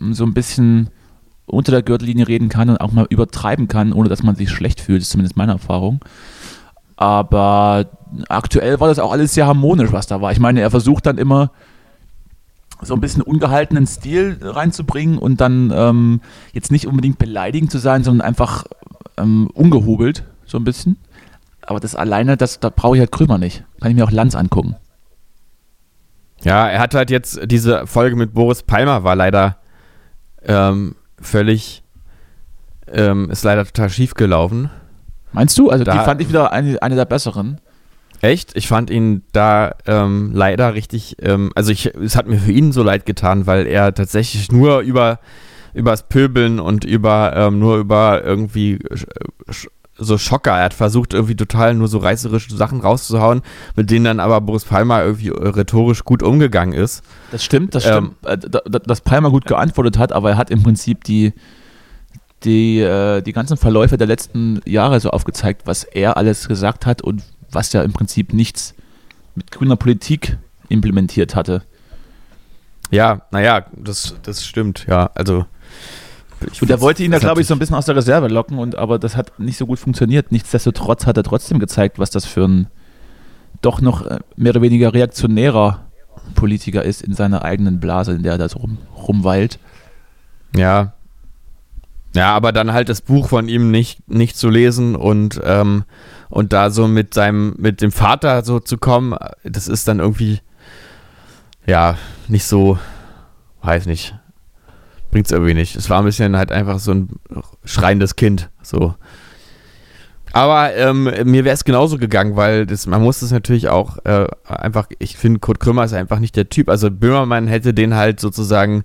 ähm, so ein bisschen unter der Gürtellinie reden kann und auch mal übertreiben kann, ohne dass man sich schlecht fühlt. Das ist zumindest meine Erfahrung. Aber aktuell war das auch alles sehr harmonisch, was da war. Ich meine, er versucht dann immer so ein bisschen ungehaltenen Stil reinzubringen und dann ähm, jetzt nicht unbedingt beleidigend zu sein, sondern einfach ähm, ungehobelt, so ein bisschen. Aber das alleine, das, da brauche ich halt Krömer nicht. Kann ich mir auch Lanz angucken.
Ja, er hat halt jetzt diese Folge mit Boris Palmer war leider ähm, völlig, ähm, ist leider total schief gelaufen.
Meinst du? Also die
Da-
fand ich wieder eine, eine der besseren.
Echt? Ich fand ihn da ähm, leider richtig, ähm, also ich, es hat mir für ihn so leid getan, weil er tatsächlich nur über übers Pöbeln und über ähm, nur über irgendwie so Schocker. Er hat versucht irgendwie total nur so reißerische Sachen rauszuhauen, mit denen dann aber Boris Palmer irgendwie rhetorisch gut umgegangen ist.
Das stimmt, das
Ähm,
stimmt. Äh, da- da- dass Palmer gut geantwortet hat, aber er hat im Prinzip die, die, äh, die ganzen Verläufe der letzten Jahre so aufgezeigt, was er alles gesagt hat und was ja im Prinzip nichts mit grüner Politik implementiert hatte.
Ja, naja, das, das stimmt, ja. Also.
Und er wollte ihn da, glaube ich, so ein bisschen aus der Reserve locken, und, aber das hat nicht so gut funktioniert. Nichtsdestotrotz hat er trotzdem gezeigt, was das für ein doch noch äh, mehr oder weniger reaktionärer Politiker ist in seiner eigenen Blase, in der er da so rum, rumweilt.
Ja. Ja, aber dann halt das Buch von ihm nicht, nicht zu lesen und, ähm, und da so mit seinem, mit dem Vater so zu kommen, das ist dann irgendwie, ja, nicht so, weiß nicht. Bringt's irgendwie nicht. Es war ein bisschen halt einfach so ein schreiendes Kind, so. Aber ähm, mir wäre es genauso gegangen, weil das, man muss es natürlich auch äh, einfach, ich finde, Kurt Krömer ist einfach nicht der Typ. Also Böhmermann hätte den halt sozusagen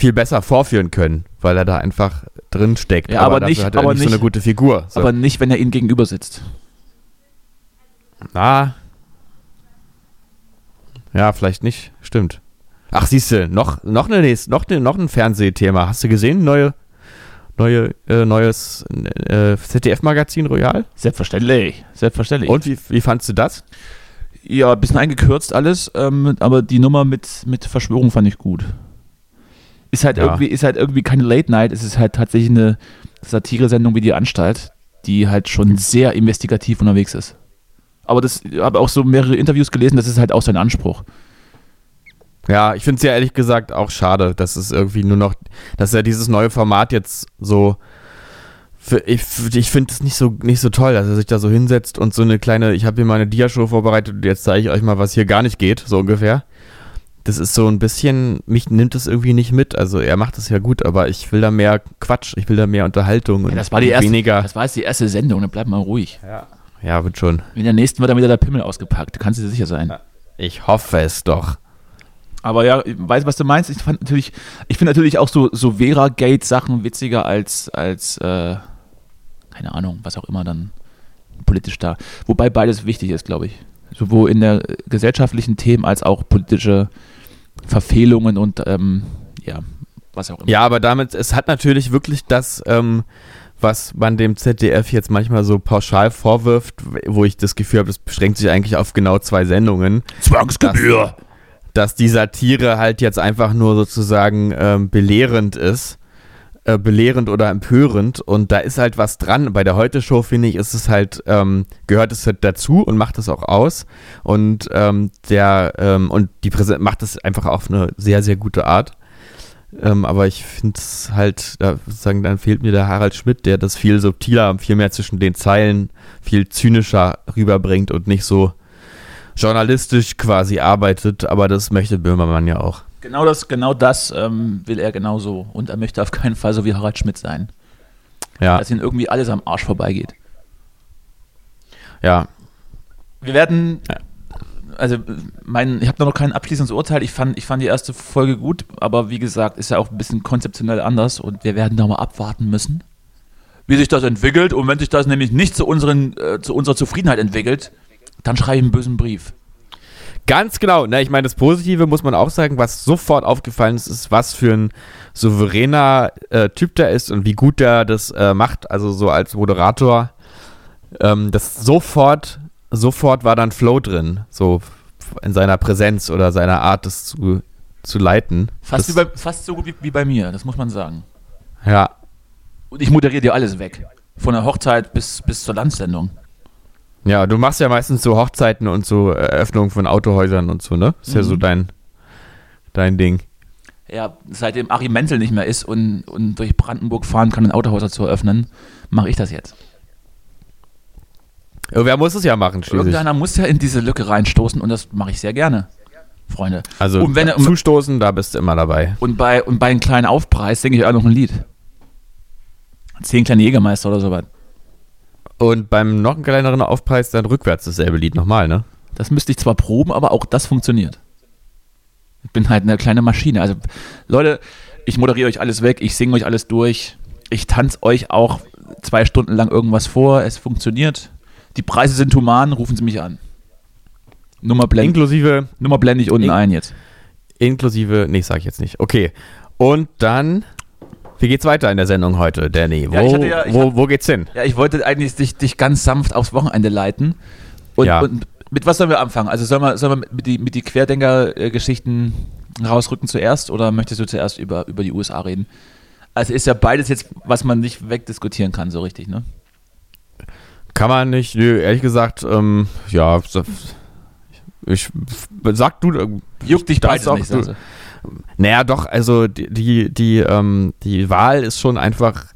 viel besser vorführen können, weil er da einfach drin steckt.
Ja, aber
dafür
nicht-
hat er
aber
nicht so eine gute Figur. So.
Aber nicht, wenn er ihnen gegenüber sitzt.
Ah. Ja, vielleicht nicht. Stimmt. Ach, siehst du, noch, noch, eine, nächste- noch, eine, noch ein Fernsehthema. Hast du gesehen? Neue, neue, äh, neues äh, ZDF-Magazin Royal?
Selbstverständlich. Selbstverständlich.
Und wie, wie fandst du das?
Ja, ein bisschen eingekürzt alles, ähm, aber die Nummer mit, mit Verschwörung fand ich gut. Ist halt,
Ja.
irgendwie, ist halt irgendwie keine Late Night, es ist halt tatsächlich eine Satire-Sendung wie die Anstalt, die halt schon sehr investigativ unterwegs ist. Aber das ich habe auch so mehrere Interviews gelesen, das ist halt auch sein Anspruch.
Ja, ich finde es ja ehrlich gesagt auch schade, dass es irgendwie nur noch, dass er dieses neue Format jetzt so. Für, ich ich finde es nicht so, nicht so toll, dass er sich da so hinsetzt und so eine kleine, ich habe hier mal eine Dia-Show vorbereitet und jetzt zeige ich euch mal, was hier gar nicht geht, so ungefähr. Das ist so ein bisschen, mich nimmt es irgendwie nicht mit. Also er macht es ja gut, aber ich will da mehr Quatsch, ich will da mehr Unterhaltung und
das war die erste,
weniger.
das war jetzt die erste Sendung, dann bleib mal ruhig.
Ja, wird schon.
In der nächsten wird dann wieder der Pimmel ausgepackt, kannst du dir sicher sein.
Ich hoffe es doch.
Aber ja, ich weiß, was du meinst. Ich fand natürlich, ich finde natürlich auch so, so Vera-Gate-Sachen witziger als, als äh, keine Ahnung, was auch immer dann politisch da. Wobei beides wichtig ist, glaube ich. Sowohl in der gesellschaftlichen Themen als auch politische Verfehlungen und ähm, ja, was auch immer.
Ja, aber damit, es hat natürlich wirklich das, ähm, was man dem ZDF jetzt manchmal so pauschal vorwirft, wo ich das Gefühl habe, das beschränkt sich eigentlich auf genau zwei Sendungen.
Zwangsgebühr.
Dass die Satire halt jetzt einfach nur sozusagen ähm, belehrend ist. Äh, belehrend oder empörend und da ist halt was dran. Bei der Heute-Show, finde ich, ist es halt, ähm, gehört es halt dazu und macht es auch aus. Und ähm, der, ähm, und die Präsident macht es einfach auf eine sehr, sehr gute Art. Ähm, aber ich finde es halt, da, sozusagen, dann fehlt mir der Harald Schmidt, der das viel subtiler, viel mehr zwischen den Zeilen, viel zynischer rüberbringt und nicht so journalistisch quasi arbeitet. Aber das möchte Böhmermann ja auch.
Genau das, genau das ähm, will er genauso. Und er möchte auf keinen Fall so wie Harald Schmidt sein.
Ja,
Dass ihm irgendwie alles am Arsch vorbeigeht.
ja.
Wir werden, also mein, ich habe da noch kein abschließendes Urteil. Ich fand, ich fand die erste Folge gut, aber wie gesagt, ist ja auch ein bisschen konzeptionell anders und wir werden da mal abwarten müssen, wie sich das entwickelt. Und wenn sich das nämlich nicht zu, unseren, äh, zu unserer Zufriedenheit entwickelt, dann schreibe ich einen bösen Brief.
Ganz genau. Na, ich meine, das Positive muss man auch sagen, was sofort aufgefallen ist, ist, was für ein souveräner äh, Typ der ist und wie gut der das äh, macht. Also so als Moderator. Ähm, das sofort, sofort war dann Flow drin. So in seiner Präsenz oder seiner Art, das zu, zu leiten.
Fast, bei, fast so gut wie, wie bei mir, das muss man sagen.
Ja.
Und ich moderiere dir alles weg. Von der Hochzeit bis, bis zur Landsendung.
Ja, du machst ja meistens so Hochzeiten und so Eröffnungen von Autohäusern und so, ne? Ist ja so
Mhm.
dein, dein Ding.
Ja, seitdem Achim Menzel nicht mehr ist und, und durch Brandenburg fahren kann, ein Autohäuser zu eröffnen, mache ich das jetzt.
Wer muss es ja machen, schließlich.
Irgendeiner muss ja in diese Lücke reinstoßen und das mache ich sehr gerne, Freunde.
Also
und, wenn,
zustoßen, da bist du immer dabei.
und, bei, und bei einem kleinen Aufpreis singe ich auch noch ein Lied. Zehn kleine Jägermeister oder sowas.
Und beim noch kleineren Aufpreis dann rückwärts dasselbe Lied nochmal, ne?
Das müsste ich zwar proben, aber auch das funktioniert. Ich bin halt eine kleine Maschine. Also, Leute, ich moderiere euch alles weg, ich singe euch alles durch. Ich tanze euch auch zwei Stunden lang irgendwas vor. Es funktioniert. Die Preise sind human, rufen Sie mich an. Nummer blende,
Inklusive,
Nummer blende ich unten
In-
ein jetzt.
inklusive, nee, sag ich jetzt nicht. Okay. Und dann, wie geht's weiter in der Sendung heute, Danny? Wo,
Ja, ja-
wo,
hab-
wo geht's hin?
Ja, ich wollte eigentlich dich, dich ganz sanft aufs Wochenende leiten. Und,
Ja.
und mit was sollen wir anfangen? Also sollen wir, sollen wir mit die, mit die Querdenker-Geschichten rausrücken zuerst oder möchtest du zuerst über, über die USA reden? Also ist ja beides jetzt, was man nicht wegdiskutieren kann, so richtig, ne?
Kann man nicht, nö, ehrlich gesagt, ähm, ja, ich, sag du, äh,
Juckt dich beides
auch,
nicht,
du. Naja, doch, also die, die, die, ähm, die Wahl ist schon einfach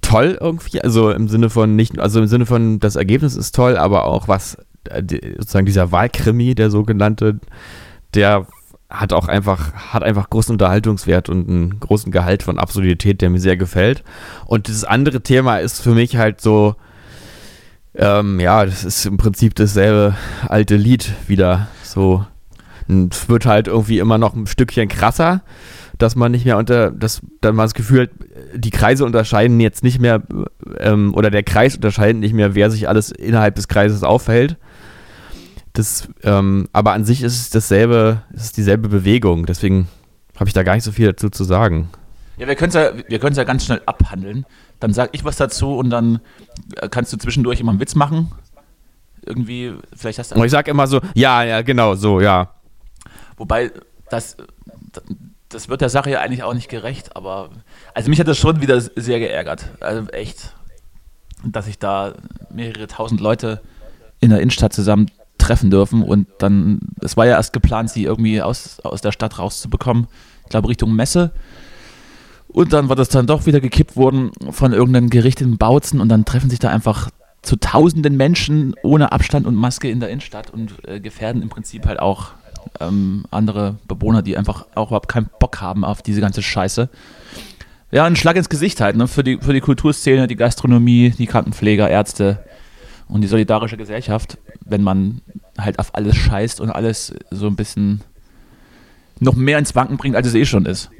toll irgendwie. Also im Sinne von nicht, also im Sinne von das Ergebnis ist toll, aber auch was äh, sozusagen dieser Wahlkrimi, der sogenannte, der hat auch einfach, hat einfach großen Unterhaltungswert und einen großen Gehalt von Absurdität, der mir sehr gefällt. Und dieses andere Thema ist für mich halt so, Ähm, ja, das ist im Prinzip dasselbe alte Lied wieder. So, Und es wird halt irgendwie immer noch ein Stückchen krasser, dass man nicht mehr unter, dass dann man das Gefühl hat, die Kreise unterscheiden jetzt nicht mehr, ähm, oder der Kreis unterscheidet nicht mehr, wer sich alles innerhalb des Kreises aufhält. Das, ähm, aber an sich ist es dasselbe, es ist dieselbe Bewegung, deswegen habe ich da gar nicht so viel dazu zu sagen.
Ja, wir können es ja, wir können's ja ganz schnell abhandeln. Dann sag ich was dazu und dann äh, kannst du zwischendurch immer einen Witz machen. Irgendwie, vielleicht hast du.
Und ich sage immer so, ja, ja, genau, so, ja.
Wobei, das, das wird der Sache ja eigentlich auch nicht gerecht, aber also mich hat das schon wieder sehr geärgert. Also echt, dass sich da mehrere tausend Leute in der Innenstadt zusammen treffen dürfen und dann, es war ja erst geplant, sie irgendwie aus, aus der Stadt rauszubekommen, ich glaube Richtung Messe. Und dann war das dann doch wieder gekippt worden von irgendeinem gerichteten Bautzen und dann treffen sich da einfach zu tausenden Menschen ohne Abstand und Maske in der Innenstadt und äh, gefährden im Prinzip halt auch ähm, andere Bewohner, die einfach auch überhaupt keinen Bock haben auf diese ganze Scheiße. Ja, ein Schlag ins Gesicht halt, ne? Für die, für die Kulturszene, die Gastronomie, die Krankenpfleger, Ärzte und die solidarische Gesellschaft, wenn man halt auf alles scheißt und alles so ein bisschen noch mehr ins Wanken bringt, als es eh schon ist.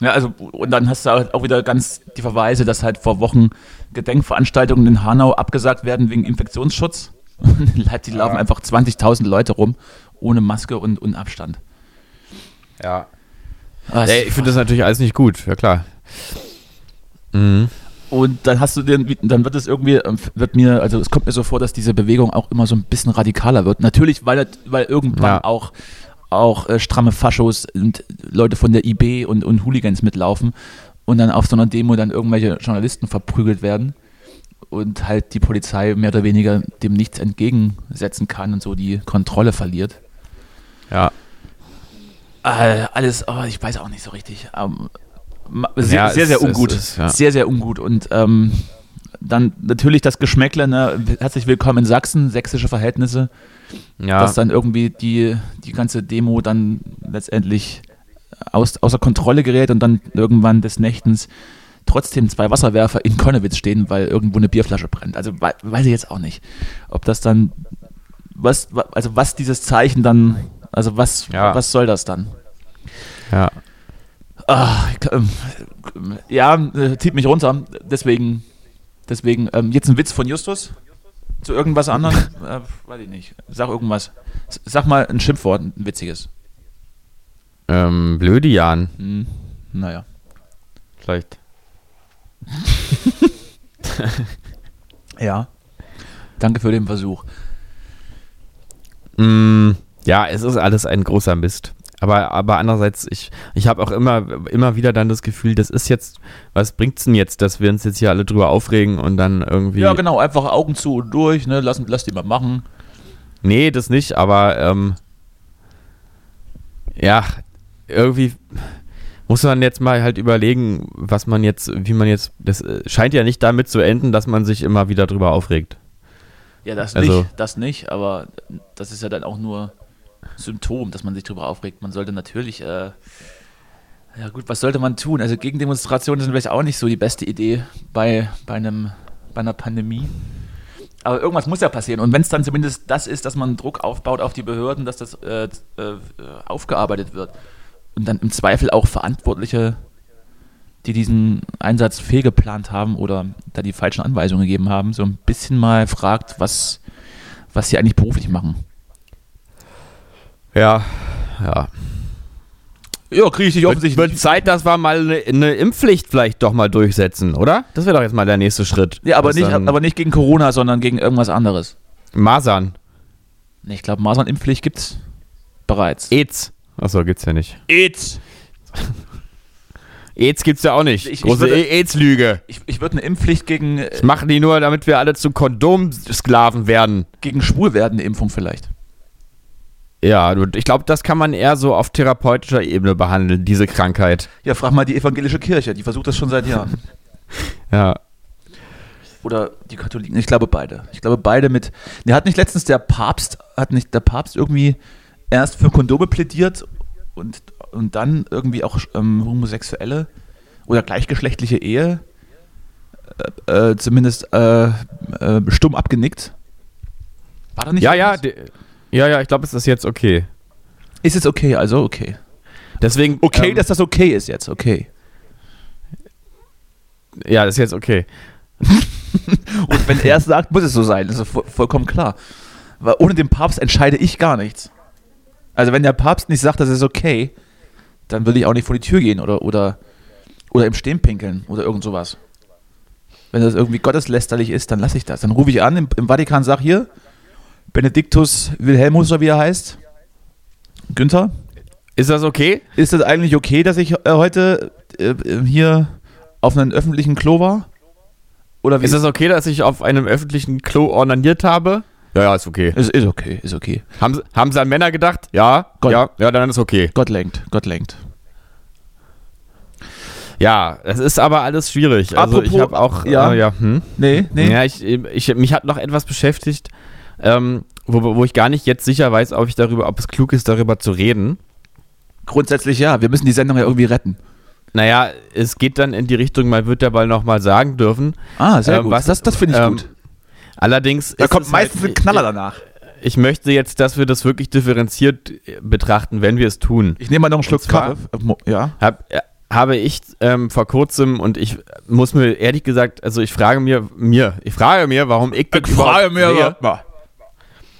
Ja, also, und dann hast du halt auch wieder ganz die Verweise, dass halt vor Wochen Gedenkveranstaltungen in Hanau abgesagt werden wegen Infektionsschutz. In Leipzig laufen einfach 20.000 Leute rum, ohne Maske und, und Abstand.
Ja.
Ah,
Ey, ich finde das natürlich alles nicht gut, ja klar. Mhm.
Und dann hast du den, dann wird es irgendwie, ähm, wird mir, also es kommt mir so vor, dass diese Bewegung auch immer so ein bisschen radikaler wird. Natürlich, weil, weil irgendwann
Ja.
auch, auch äh, stramme Faschos und Leute von der IB und, und Hooligans mitlaufen und dann auf so einer Demo dann irgendwelche Journalisten verprügelt werden und halt die Polizei mehr oder weniger dem nichts entgegensetzen kann und so die Kontrolle verliert.
Ja.
Äh, alles, oh, ich weiß auch nicht so richtig. Ähm, sehr,
Ja,
sehr, sehr ungut.
ist, ja.
Sehr, sehr ungut. Und ähm, dann natürlich das Geschmäckle, ne? herzlich willkommen in Sachsen, sächsische Verhältnisse,
Ja.
dass dann irgendwie die, die ganze Demo dann letztendlich aus, außer Kontrolle gerät und dann irgendwann des Nächtens trotzdem zwei Wasserwerfer in Konnewitz stehen, weil irgendwo eine Bierflasche brennt. Also wei- weiß ich jetzt auch nicht, ob das dann, was, wa- also was dieses Zeichen dann, also was,
Ja.
was soll das dann?
ja.
Ah, ich kann- ähm, ja, äh, zieht mich runter. Deswegen, deswegen, ähm, jetzt ein Witz von Justus zu irgendwas anderem. äh, weiß ich nicht. Sag irgendwas. Sag mal ein Schimpfwort, ein witziges.
Ähm, Blödian,
Hm, naja.
vielleicht.
Ja. Danke für den Versuch.
Mm, ja, es ist alles ein großer Mist. Aber, aber andererseits, ich, ich habe auch immer, immer wieder dann das Gefühl, das ist jetzt, was bringt's denn jetzt, dass wir uns jetzt hier alle drüber aufregen und dann irgendwie.
Ja, genau, einfach Augen zu und durch, ne? Lass, lass die mal machen.
Nee, das nicht, aber ähm, ja, irgendwie muss man jetzt mal halt überlegen, was man jetzt, wie man jetzt, das äh, scheint ja nicht damit zu enden, dass man sich immer wieder drüber aufregt.
Ja, das
Also-
nicht, das nicht, aber das ist ja dann auch nur Symptom, dass man sich darüber aufregt. Man sollte natürlich, äh, ja gut, was sollte man tun? Also Gegendemonstrationen sind vielleicht auch nicht so die beste Idee bei, bei, einem, bei einer Pandemie. Aber irgendwas muss ja passieren. Und wenn es dann zumindest das ist, dass man Druck aufbaut auf die Behörden, dass das äh, äh, aufgearbeitet wird und dann im Zweifel auch Verantwortliche, die diesen Einsatz fehlgeplant haben oder da die falschen Anweisungen gegeben haben, so ein bisschen mal fragt, was, was sie eigentlich beruflich machen.
Ja, ja.
Ja, kriege ich dich
Wird, wird Zeit, dass wir mal eine, eine Impfpflicht vielleicht doch mal durchsetzen, oder? Das wäre doch jetzt mal der nächste Schritt.
Ja, aber nicht,
dann
aber nicht gegen Corona, sondern gegen irgendwas anderes.
Masern.
Ich glaube, Masernimpfpflicht gibt's bereits.
AIDS. Achso, gibt's ja nicht.
AIDS.
AIDS gibt's ja auch nicht.
Ich-
Große AIDS-Lüge.
Ich, ich würde eine Impfpflicht gegen, äh,
Das machen die nur, damit wir alle zu Kondomsklaven werden.
gegen schwul werdende Impfung vielleicht.
Ja, ich glaube, das kann man eher so auf therapeutischer Ebene behandeln, diese Krankheit.
Ja, frag mal die evangelische Kirche, die versucht das schon seit Jahren.
Ja.
Oder die Katholiken, ich glaube beide. Ich glaube beide mit. Der hat nicht letztens der Papst, hat nicht der Papst irgendwie erst für Kondome plädiert und, und dann irgendwie auch ähm, homosexuelle oder gleichgeschlechtliche Ehe äh, zumindest äh, äh, stumm abgenickt.
War da nicht Ja, ja, ja, ja, ich glaube, es ist jetzt okay.
Ist es okay, also okay.
Deswegen.
Okay, ähm, dass das okay ist jetzt, okay.
Ja, das ist jetzt okay.
Und wenn er es sagt, muss es so sein. Das ist voll, vollkommen klar. Weil ohne den Papst entscheide ich gar nichts. Also wenn der Papst nicht sagt, das ist okay, dann will ich auch nicht vor die Tür gehen oder, oder, oder im Stehen pinkeln oder irgend sowas. Wenn das irgendwie gotteslästerlich ist, dann lasse ich das. Dann rufe ich an im, im Vatikan, sag hier, Benediktus Wilhelmus oder wie er heißt. Günther.
Ist das okay?
Ist das eigentlich okay, dass ich äh, heute äh, hier auf einem öffentlichen Klo war?
Oder wie? Ist das okay, dass ich auf einem öffentlichen Klo ornaniert habe?
Ja, ja, ist okay.
Ist, ist okay, ist okay. Haben, haben sie an Männer gedacht? Ja,
Gott,
ja, ja, dann ist okay.
Gott lenkt, Gott lenkt.
Ja, es ist aber alles schwierig. Also Apropos, ich habe auch,
ja, äh, ja hm?
nee, nee. Ja, ich, ich, mich hat noch etwas beschäftigt, ähm, wo, wo ich gar nicht jetzt sicher weiß, ob ich darüber, ob es klug ist, darüber zu reden.
Grundsätzlich ja, wir müssen die Sendung ja irgendwie retten.
Naja, es geht dann in die Richtung, man wird der Ball nochmal sagen dürfen.
Ah, sehr ähm, gut. Was, das das finde ich ähm, gut.
Allerdings.
Da kommt meistens halt, ein Knaller danach.
Ich möchte jetzt, dass wir das wirklich differenziert betrachten, wenn wir es tun.
Ich nehme mal noch einen Schluck Kaffee.
Ja. Hab, habe ich ähm, vor kurzem und ich muss mir ehrlich gesagt, also ich frage mir, mir, ich frage mir, warum ich
ich frage mir, sehe,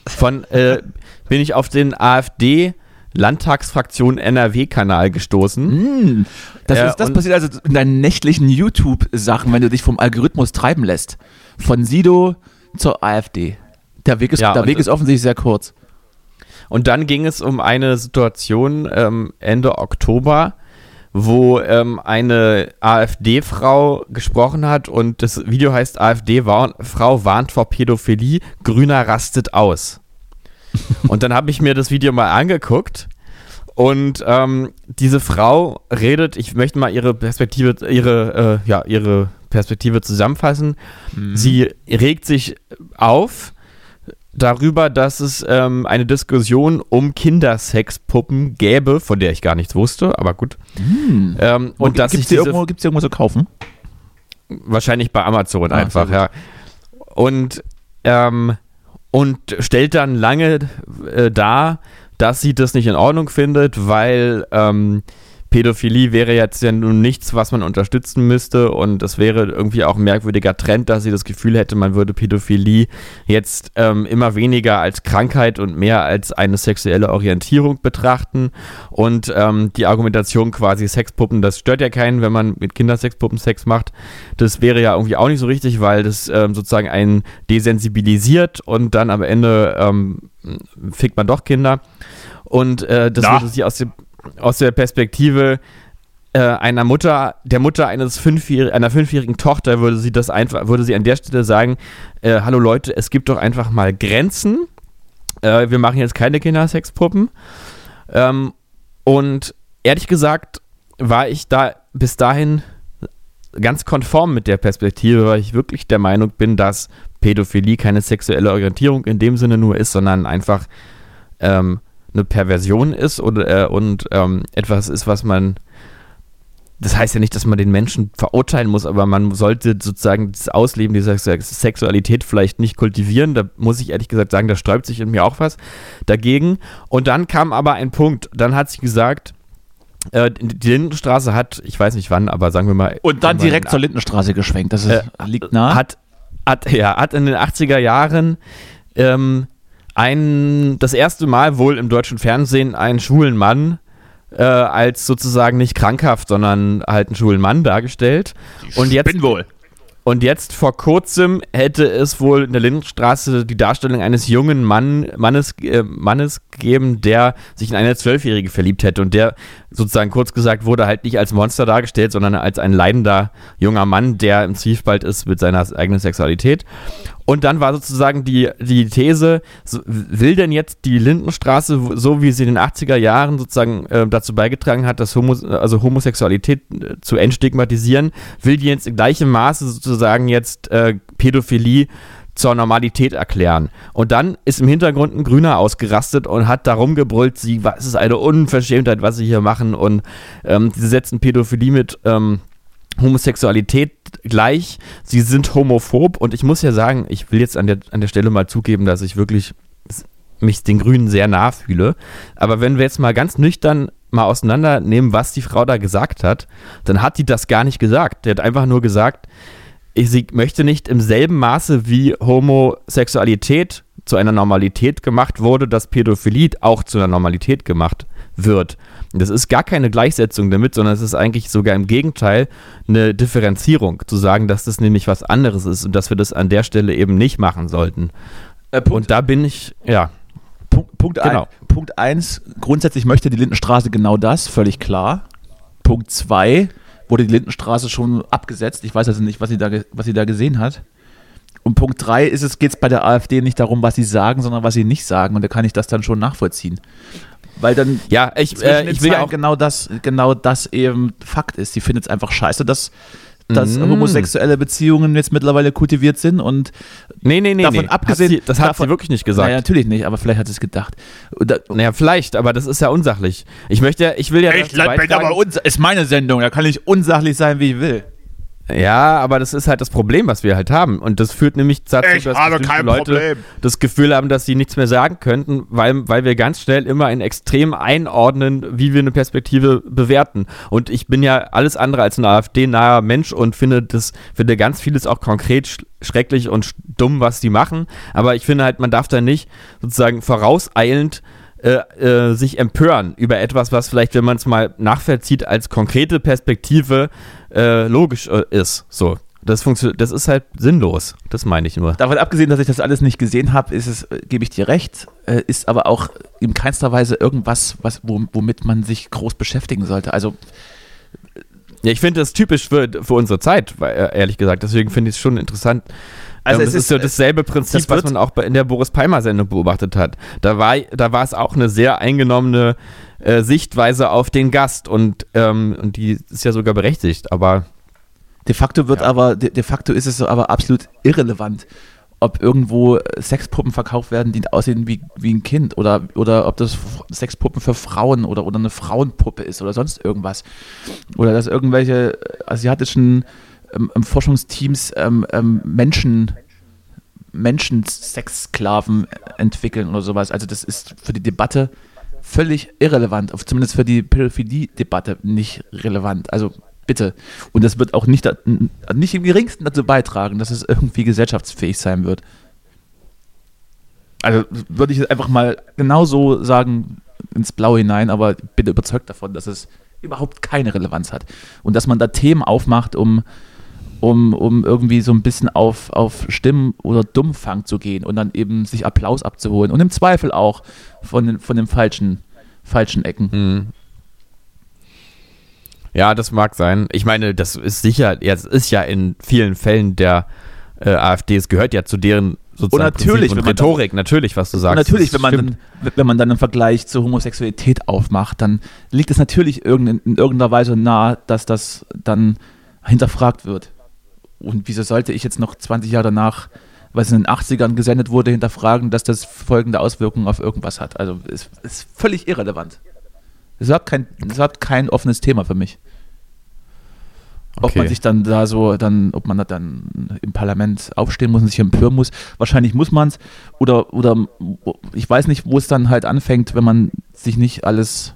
von äh, bin ich auf den AfD Landtagsfraktion NRW-Kanal gestoßen.
Mm, das, äh, ist, das passiert also in deinen nächtlichen YouTube-Sachen, wenn du dich vom Algorithmus treiben lässt. Von Sido zur AfD. Der Weg ist, ja, der Weg ist offensichtlich sehr kurz.
Und dann ging es um eine Situation ähm, Ende Oktober, wo ähm, eine AfD-Frau gesprochen hat und das Video heißt AfD-Frau warnt vor Pädophilie, Grüner rastet aus. und dann habe ich mir das Video mal angeguckt und ähm, diese Frau redet, ich möchte mal ihre Perspektive, ihre, äh, ja, ihre Perspektive zusammenfassen. Mhm. Sie regt sich auf darüber, dass es ähm, eine Diskussion um Kindersexpuppen gäbe, von der ich gar nichts wusste, aber gut.
Mhm.
Ähm, und dass
gibt's die irgendwo, gibt's die irgendwo zu kaufen?
Wahrscheinlich bei Amazon ah, einfach, ja. Und, ähm, und stellt dann lange äh, dar, dass sie das nicht in Ordnung findet, weil ähm, Pädophilie wäre jetzt ja nun nichts, was man unterstützen müsste. Und es wäre irgendwie auch ein merkwürdiger Trend, dass sie das Gefühl hätte, man würde Pädophilie jetzt ähm, immer weniger als Krankheit und mehr als eine sexuelle Orientierung betrachten. Und ähm, die Argumentation quasi Sexpuppen, das stört ja keinen, wenn man mit Kindersexpuppen Sex macht, das wäre ja irgendwie auch nicht so richtig, weil das ähm, sozusagen einen desensibilisiert und dann am Ende ähm, fickt man doch Kinder. Und äh, das Na. würde sie aus dem aus der Perspektive äh, einer Mutter, der Mutter eines fünfjährigen, einer fünfjährigen Tochter würde sie das einfach, würde sie an der Stelle sagen, äh, hallo Leute, es gibt doch einfach mal Grenzen. Äh, wir machen jetzt keine Kindersexpuppen. Ähm, und ehrlich gesagt war ich da bis dahin ganz konform mit der Perspektive, weil ich wirklich der Meinung bin, dass Pädophilie keine sexuelle Orientierung in dem Sinne nur ist, sondern einfach ähm, eine Perversion ist oder, äh, und ähm, etwas ist, was man. Das heißt ja nicht, dass man den Menschen verurteilen muss, aber man sollte sozusagen das Ausleben dieser Sexualität vielleicht nicht kultivieren. Da muss ich ehrlich gesagt sagen, da sträubt sich in mir auch was dagegen. Und dann kam aber ein Punkt. Dann hat sie gesagt, äh, die Lindenstraße hat, ich weiß nicht wann, aber sagen wir mal.
Und dann direkt zur Lindenstraße geschwenkt. Das ist, äh, liegt nah.
Hat, hat, ja, hat in den 80er Jahren ähm, ein, das erste Mal wohl im deutschen Fernsehen einen schwulen Mann äh, als sozusagen nicht krankhaft, sondern halt einen schwulen Mann dargestellt.
Ich und jetzt, bin wohl.
Und jetzt vor kurzem hätte es wohl in der Lindenstraße die Darstellung eines jungen Mann, Mannes, äh, Mannes gegeben, der sich in eine Zwölfjährige verliebt hätte. Und der sozusagen kurz gesagt wurde halt nicht als Monster dargestellt, sondern als ein leidender junger Mann, der im Zwiespalt ist mit seiner eigenen Sexualität. Und dann war sozusagen die, die These, so, will denn jetzt die Lindenstraße, so wie sie in den 80er Jahren sozusagen äh, dazu beigetragen hat, das Homo, also Homosexualität äh, zu entstigmatisieren, will die jetzt in gleichem Maße sozusagen jetzt äh, Pädophilie zur Normalität erklären. Und dann ist im Hintergrund ein Grüner ausgerastet und hat darum gebrüllt, sie, was ist eine Unverschämtheit, was sie hier machen und ähm, sie setzen Pädophilie mit ähm, Homosexualität gleich, sie sind homophob und ich muss ja sagen, ich will jetzt an der, an der Stelle mal zugeben, dass ich wirklich mich den Grünen sehr nah fühle. Aber wenn wir jetzt mal ganz nüchtern mal auseinandernehmen, was die Frau da gesagt hat, dann hat die das gar nicht gesagt. Die hat einfach nur gesagt, sie möchte nicht im selben Maße wie Homosexualität zu einer Normalität gemacht wurde, dass Pädophilie auch zu einer Normalität gemacht wird. Das ist gar keine Gleichsetzung damit, sondern es ist eigentlich sogar im Gegenteil eine Differenzierung, zu sagen, dass das nämlich was anderes ist und dass wir das an der Stelle eben nicht machen sollten.
Äh,
und da bin ich, ja.
Punkt, Punkt,
Genau.
ein, Punkt eins, grundsätzlich möchte die Lindenstraße genau das, völlig klar. Punkt zwei, wurde die Lindenstraße schon abgesetzt. Ich weiß also nicht, was sie da, was sie da gesehen hat. Und Punkt drei ist es, geht es bei der AfD nicht darum, was sie sagen, sondern was sie nicht sagen. Und da kann ich das dann schon nachvollziehen. Weil dann
Ja, ich, äh, ich will ja auch.
genau das, genau das eben Fakt ist. Sie findet es einfach scheiße, dass, dass
Mm.
homosexuelle Beziehungen jetzt mittlerweile kultiviert sind und
Nee, nee, nee.
davon
nee.
abgesehen-
Hat sie, das hat
davon-
sie wirklich nicht gesagt.
Naja, natürlich nicht, aber vielleicht hat sie es gedacht. Da,
Naja, vielleicht, aber das ist ja unsachlich. Ich möchte ja, ich will ja dazu beitragen-
uns, ist meine Sendung, da kann ich unsachlich sein, wie ich will.
Ja, aber das ist halt das Problem, was wir halt haben. Und das führt nämlich dazu,
Ich
dass bestimmte Leute
Problem.
das Gefühl haben, dass sie nichts mehr sagen könnten, weil, weil wir ganz schnell immer in Extrem einordnen, wie wir eine Perspektive bewerten. Und ich bin ja alles andere als ein AfD-naher Mensch und finde das, finde ganz vieles auch konkret sch schrecklich und dumm, was die machen. Aber ich finde halt, man darf da nicht sozusagen vorauseilend äh, äh, sich empören über etwas, was vielleicht, wenn man es mal nachvollzieht, als konkrete Perspektive äh, logisch äh, ist. So. Das, funktioniert, das ist halt sinnlos. Das meine ich nur.
Davon abgesehen, dass ich das alles nicht gesehen habe, ist es, äh, gebe ich dir recht, äh, ist aber auch in keinster Weise irgendwas, was, wo, womit man sich groß beschäftigen sollte. Also
Ja, ich finde das typisch für, für unsere Zeit, weil, äh, ehrlich gesagt. Deswegen finde ich es schon interessant.
Also
Ähm,
es
das ist,
ist,
so
äh,
dasselbe Prinzip,
das
was man auch in der Boris Palmer-Sendung beobachtet hat. Da war, da war es auch eine sehr eingenommene äh, Sichtweise auf den Gast und, ähm, und die ist ja sogar berechtigt, aber
De facto wird aber, de, de facto ist es aber absolut irrelevant, ob irgendwo äh, Sexpuppen verkauft werden, die aussehen wie, wie ein Kind oder, oder ob das Sexpuppen für Frauen oder, oder eine Frauenpuppe ist oder sonst irgendwas. Oder dass irgendwelche äh, asiatischen ähm, ähm, Forschungsteams ähm, ähm, Menschen, Menschensexsklaven entwickeln oder sowas. Also das ist für die Debatte völlig irrelevant, zumindest für die Pädophilie-Debatte nicht relevant. Also bitte. Und das wird auch nicht, nicht im geringsten dazu beitragen, dass es irgendwie gesellschaftsfähig sein wird. Also würde ich einfach mal genauso sagen ins Blaue hinein, aber bitte überzeugt davon, dass es überhaupt keine Relevanz hat. Und dass man da Themen aufmacht, um, um, um irgendwie so ein bisschen auf, auf Stimmen- oder Dummfang zu gehen und dann eben sich Applaus abzuholen und im Zweifel auch von den, von den falschen, falschen Ecken.
Mhm. Ja, das mag sein. Ich meine, das ist sicher, es ist ja in vielen Fällen der äh, AfD, es gehört ja zu deren sozusagen
Und natürlich,
und
man dann-
Rhetorik, natürlich, was du
Und
sagst.
natürlich, wenn man,
stimmt.
dann, wenn man dann einen Vergleich zur Homosexualität aufmacht, dann liegt es natürlich in irgendeiner Weise nahe, dass das dann hinterfragt wird. Und wieso sollte ich jetzt noch 20 Jahre danach, was in den 80ern gesendet wurde, hinterfragen, dass das folgende Auswirkungen auf irgendwas hat? Also es ist völlig irrelevant. Es ist überhaupt kein, es ist überhaupt kein offenes Thema für mich. Ob
Okay.
man sich dann da so, dann, ob man da dann im Parlament aufstehen muss und sich empören muss. Wahrscheinlich muss man es. Oder, oder ich weiß nicht, wo es dann halt anfängt, wenn man sich nicht alles,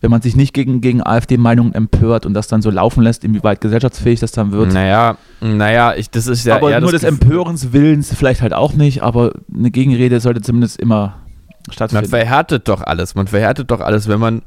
wenn man sich nicht gegen, gegen AfD-Meinungen empört und das dann so laufen lässt, inwieweit gesellschaftsfähig das dann wird.
Naja, naja, ich, das ist ja
aber nur des
das Gefühl-
Empörens Willens vielleicht halt auch nicht, aber eine Gegenrede sollte zumindest immer
Man
stattfinden.
verhärtet doch alles. Man verhärtet doch alles, wenn man,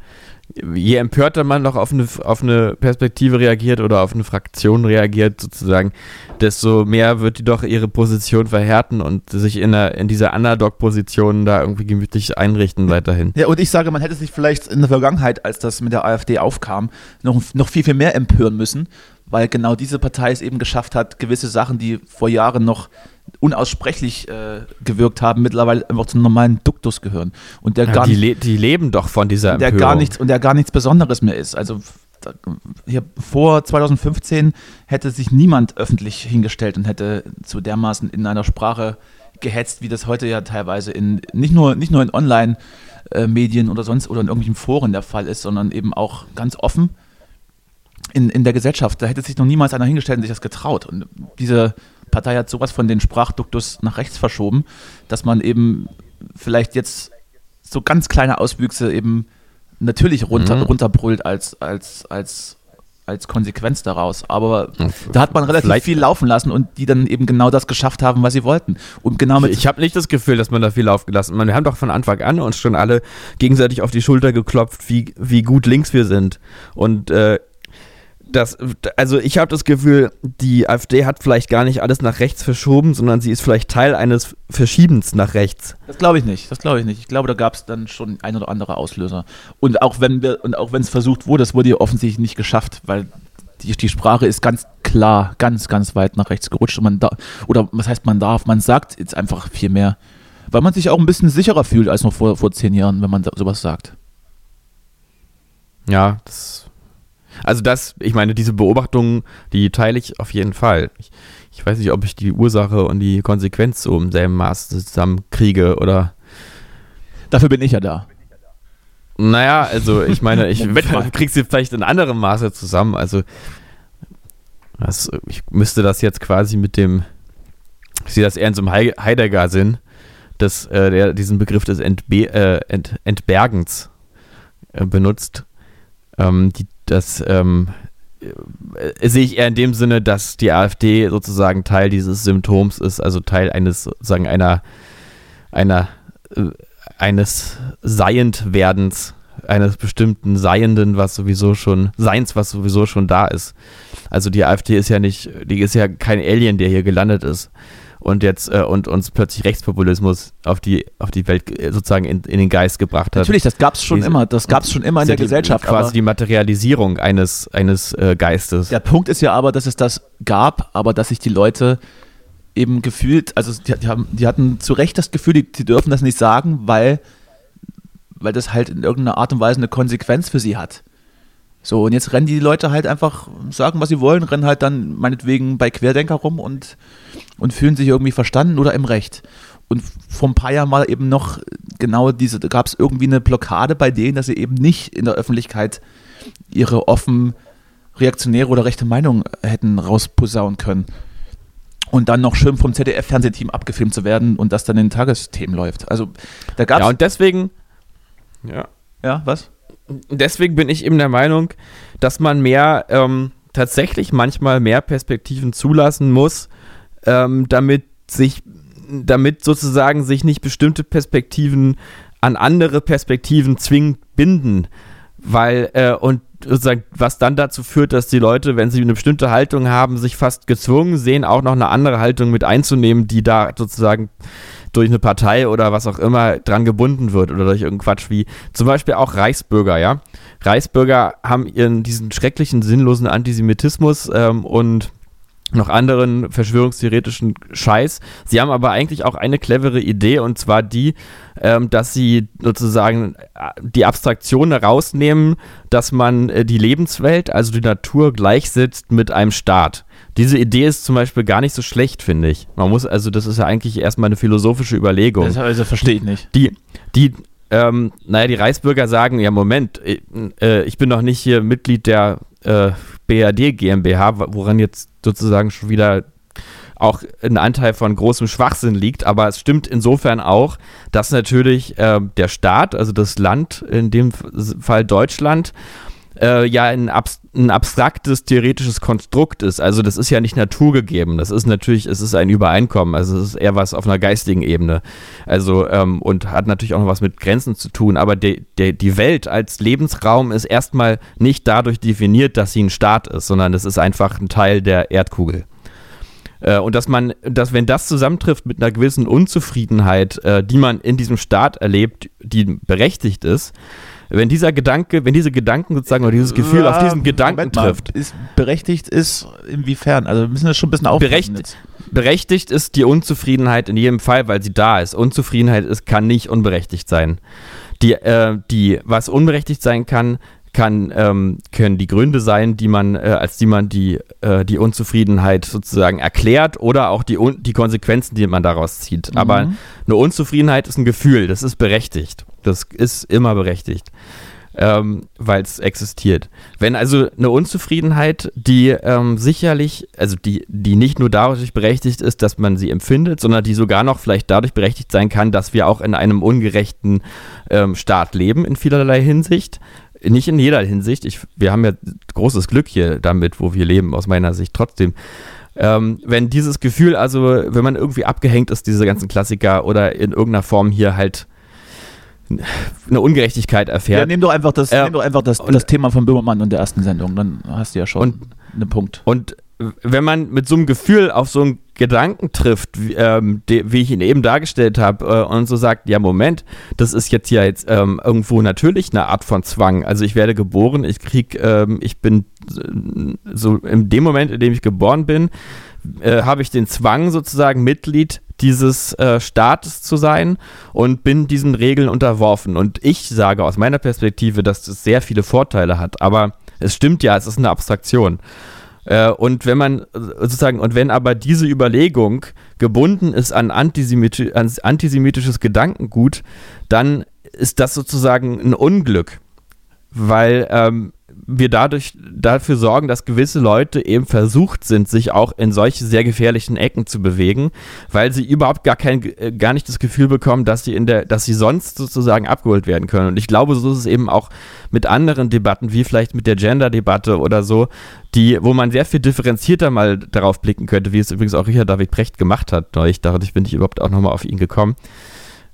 je empörter man doch auf eine, auf eine Perspektive reagiert oder auf eine Fraktion reagiert, sozusagen, desto mehr wird die doch ihre Position verhärten und sich in, der, in dieser Underdog-Position da irgendwie gemütlich einrichten weiterhin.
Ja, und ich sage, man hätte sich vielleicht in der Vergangenheit, als das mit der AfD aufkam, noch, noch viel, viel mehr empören müssen, weil genau diese Partei es eben geschafft hat, gewisse Sachen, die vor Jahren noch unaussprechlich äh, gewirkt haben, mittlerweile einfach zum normalen Duktus gehören. Und der
Ja,
gar
die, le die leben doch von dieser
der
Empörung.
gar nichts und der gar nichts Besonderes mehr ist. Also da- hier, vor 2015 hätte sich niemand öffentlich hingestellt und hätte so dermaßen in einer Sprache gehetzt, wie das heute ja teilweise in nicht nur nicht nur in Online äh, Medien oder sonst oder in irgendwelchen Foren der Fall ist, sondern eben auch ganz offen. in, in der Gesellschaft. Da hätte sich noch niemals einer hingestellt und sich das getraut. Und diese Partei hat sowas von den Sprachduktus nach rechts verschoben, dass man eben vielleicht jetzt so ganz kleine Auswüchse eben natürlich runter,
Mhm.
runterbrüllt als, als, als, als Konsequenz daraus. Aber da hat man relativ
Vielleicht-
viel laufen lassen und die dann eben genau das geschafft haben, was sie wollten. Und genau mit
Ich habe nicht das Gefühl, dass man da viel aufgelassen hat. Wir haben doch von Anfang an uns schon alle gegenseitig auf die Schulter geklopft, wie, wie gut links wir sind. Und äh, das, also ich habe das Gefühl, die AfD hat vielleicht gar nicht alles nach rechts verschoben, sondern sie ist vielleicht Teil eines Verschiebens nach rechts.
Das glaube ich nicht. Das glaube ich nicht. Ich glaube, da gab es dann schon ein oder andere Auslöser. Und auch wenn wir und auch wenn es versucht wurde, das wurde ja offensichtlich nicht geschafft, weil die, die Sprache ist ganz klar, ganz, ganz weit nach rechts gerutscht. Und man da, oder was heißt man darf? Man sagt jetzt einfach viel mehr. Weil man sich auch ein bisschen sicherer fühlt als noch vor, vor zehn Jahren, wenn man da, sowas sagt.
Ja, das. Also das, ich meine, diese Beobachtungen, die teile ich auf jeden Fall. Ich, ich weiß nicht, ob ich die Ursache und die Konsequenz so im selben Maß zusammenkriege oder
Dafür bin ich ja da.
Naja, also ich meine, ich
Moment mal.
krieg sie vielleicht in anderem Maße zusammen. Also das, ich müsste das jetzt quasi mit dem, ich sehe das eher in so einem Hei- Heidegger-Sinn, dass äh, der diesen Begriff des Entbe äh, Ent Entbergens äh, benutzt. Ähm, die, das ähm, äh, sehe ich eher in dem Sinne, dass die AfD sozusagen Teil dieses Symptoms ist, also Teil eines sozusagen einer einer äh, eines Seiendwerdens, eines bestimmten Seienden, was sowieso schon, Seins, was sowieso schon da ist. Also die AfD ist ja nicht, die ist ja kein Alien, der hier gelandet ist und jetzt äh, und uns plötzlich Rechtspopulismus auf die, auf die Welt äh, sozusagen in, in den Geist gebracht hat.
Natürlich, das gab es schon
Diese-
immer. Das gab es schon immer in der
die,
Gesellschaft.
Quasi die Materialisierung eines, eines äh, Geistes.
Der Punkt ist ja aber, dass es das gab, aber dass sich die Leute eben gefühlt, also die, die, haben, die hatten zu Recht das Gefühl, die, die dürfen das nicht sagen, weil, weil das halt in irgendeiner Art und Weise eine Konsequenz für sie hat. So, und jetzt rennen die Leute halt einfach, sagen, was sie wollen, rennen halt dann meinetwegen bei Querdenker rum und, und fühlen sich irgendwie verstanden oder im Recht. Und vor ein paar Jahren war eben noch genau diese, da gab es irgendwie eine Blockade bei denen, dass sie eben nicht in der Öffentlichkeit ihre offen reaktionäre oder rechte Meinung hätten rausposaunen können. Und dann noch schön vom ZDF-Fernsehteam abgefilmt zu werden und das dann in den Tagesthemen läuft. Also da gab es.
ja, und deswegen, ja,
ja, was?
Deswegen bin ich eben der Meinung, dass man mehr ähm, tatsächlich manchmal mehr Perspektiven zulassen muss, ähm, damit sich, damit sozusagen sich nicht bestimmte Perspektiven an andere Perspektiven zwingend binden, weil äh, und sozusagen, was dann dazu führt, dass die Leute, wenn sie eine bestimmte Haltung haben, sich fast gezwungen sehen, auch noch eine andere Haltung mit einzunehmen, die da sozusagen durch eine Partei oder was auch immer dran gebunden wird oder durch irgendeinen Quatsch wie zum Beispiel auch Reichsbürger, ja. Reichsbürger haben ihren diesen schrecklichen, sinnlosen Antisemitismus ähm, und noch anderen verschwörungstheoretischen Scheiß. Sie haben aber eigentlich auch eine clevere Idee und zwar die, ähm, dass sie sozusagen äh, die Abstraktion herausnehmen, dass man äh, die Lebenswelt, also die Natur, gleichsetzt mit einem Staat. Diese Idee ist zum Beispiel gar nicht so schlecht, finde ich. Man muss, also das ist ja eigentlich erstmal eine philosophische Überlegung
Das also verstehe ich nicht.
die, die, ähm, naja, die Reichsbürger sagen, ja, Moment, ich, äh, ich bin doch nicht hier Mitglied der äh, BRD GmbH, woran jetzt sozusagen schon wieder auch ein Anteil von großem Schwachsinn liegt, aber es stimmt insofern auch, dass natürlich äh, der Staat, also das Land, in dem Fall Deutschland, äh, ja ein, abs ein abstraktes theoretisches Konstrukt ist. Also das ist ja nicht naturgegeben. Das ist natürlich, es ist ein Übereinkommen. Also es ist eher was auf einer geistigen Ebene. Also ähm, und hat natürlich auch noch was mit Grenzen zu tun. Aber de, de, die Welt als Lebensraum ist erstmal nicht dadurch definiert, dass sie ein Staat ist, sondern es ist einfach ein Teil der Erdkugel. Äh, und dass man, dass wenn das zusammentrifft mit einer gewissen Unzufriedenheit, äh, die man in diesem Staat erlebt, die berechtigt ist, wenn dieser Gedanke, wenn diese Gedanken sozusagen oder dieses Gefühl auf diesen Gedanken
Moment mal,
trifft,
Ist berechtigt ist inwiefern? Also wir müssen das schon ein bisschen aufpassen
Berecht- berechtigt ist die Unzufriedenheit in jedem Fall, weil sie da ist. Unzufriedenheit ist, kann nicht unberechtigt sein. Die, äh, die, was unberechtigt sein kann, kann, ähm, können die Gründe sein, die man, äh, als die man die, äh, die Unzufriedenheit sozusagen erklärt oder auch die, die Konsequenzen, die man daraus zieht. Aber eine Unzufriedenheit ist ein Gefühl, das ist berechtigt. Das ist immer berechtigt. ähm, weil es existiert. Wenn also eine Unzufriedenheit, die ähm, sicherlich, also die, die nicht nur dadurch berechtigt ist, dass man sie empfindet, sondern die sogar noch vielleicht dadurch berechtigt sein kann, dass wir auch in einem ungerechten ähm, Staat leben in vielerlei Hinsicht. Nicht in jeder Hinsicht. Ich, wir haben ja großes Glück hier damit, wo wir leben, aus meiner Sicht trotzdem. Ähm, wenn dieses Gefühl, also wenn man irgendwie abgehängt ist, diese ganzen Klassiker oder in irgendeiner Form hier halt eine Ungerechtigkeit erfährt.
Ja, nimm doch einfach das,
Ja.
nimm doch einfach das,
Und-
das Thema von Böhmermann und der ersten Sendung, dann hast du ja schon
Und-
einen Punkt.
Und wenn man mit so einem Gefühl auf so einen Gedanken trifft, wie, ähm, de, wie ich ihn eben dargestellt habe, äh, und so sagt, ja Moment, das ist jetzt ja jetzt ähm, irgendwo natürlich eine Art von Zwang. Also ich werde geboren, ich krieg, ähm, ich bin äh, so in dem Moment, in dem ich geboren bin, äh, habe ich den Zwang sozusagen Mitglied dieses äh, Staates zu sein und bin diesen Regeln unterworfen. Und ich sage aus meiner Perspektive, dass das sehr viele Vorteile hat. Aber es stimmt ja, es ist eine Abstraktion. Äh, und wenn man äh, sozusagen, und wenn aber diese Überlegung gebunden ist an, antisemiti an antisemitisches Gedankengut, dann ist das sozusagen ein Unglück, weil ähm, wir dadurch dafür sorgen, dass gewisse Leute eben versucht sind, sich auch in solche sehr gefährlichen Ecken zu bewegen, weil sie überhaupt gar kein, äh, gar nicht das Gefühl bekommen, dass sie in der, dass sie sonst sozusagen abgeholt werden können. Und ich glaube, so ist es eben auch mit anderen Debatten, wie vielleicht mit der Gender-Debatte oder so, die, wo man sehr viel differenzierter mal darauf blicken könnte, wie es übrigens auch Richard David Precht gemacht hat. Neulich, dadurch bin ich überhaupt auch nochmal auf ihn gekommen.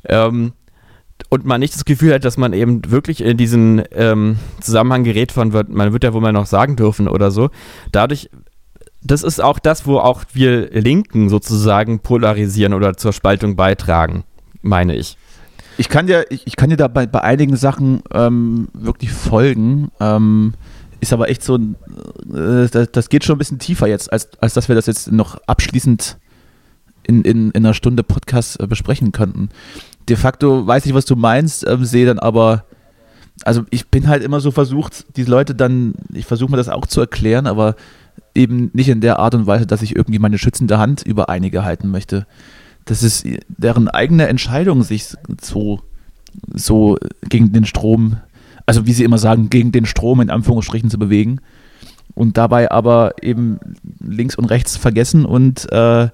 Ähm, und man nicht das Gefühl hat, dass man eben wirklich in diesen ähm, Zusammenhang gerät von, wird, man wird ja wohl mal noch sagen dürfen oder so. Dadurch, das ist auch das, wo auch wir Linken sozusagen polarisieren oder zur Spaltung beitragen, meine ich.
Ich kann dir, ich, kann dir da bei, bei einigen Sachen ähm, wirklich folgen. Ähm, ist aber echt so, äh, das, das geht schon ein bisschen tiefer jetzt, als, als dass wir das jetzt noch abschließend in, in, in einer Stunde Podcast äh, besprechen könnten. De facto weiß ich, was du meinst, ähm, sehe dann aber, also ich bin halt immer so versucht, diese Leute dann, ich versuche mir das auch zu erklären, aber eben nicht in der Art und Weise, dass ich irgendwie meine schützende Hand über einige halten möchte. Das ist deren eigene Entscheidung, sich so, so gegen den Strom, also wie sie immer sagen, gegen den Strom in Anführungsstrichen zu bewegen und dabei aber eben links und rechts vergessen und äh,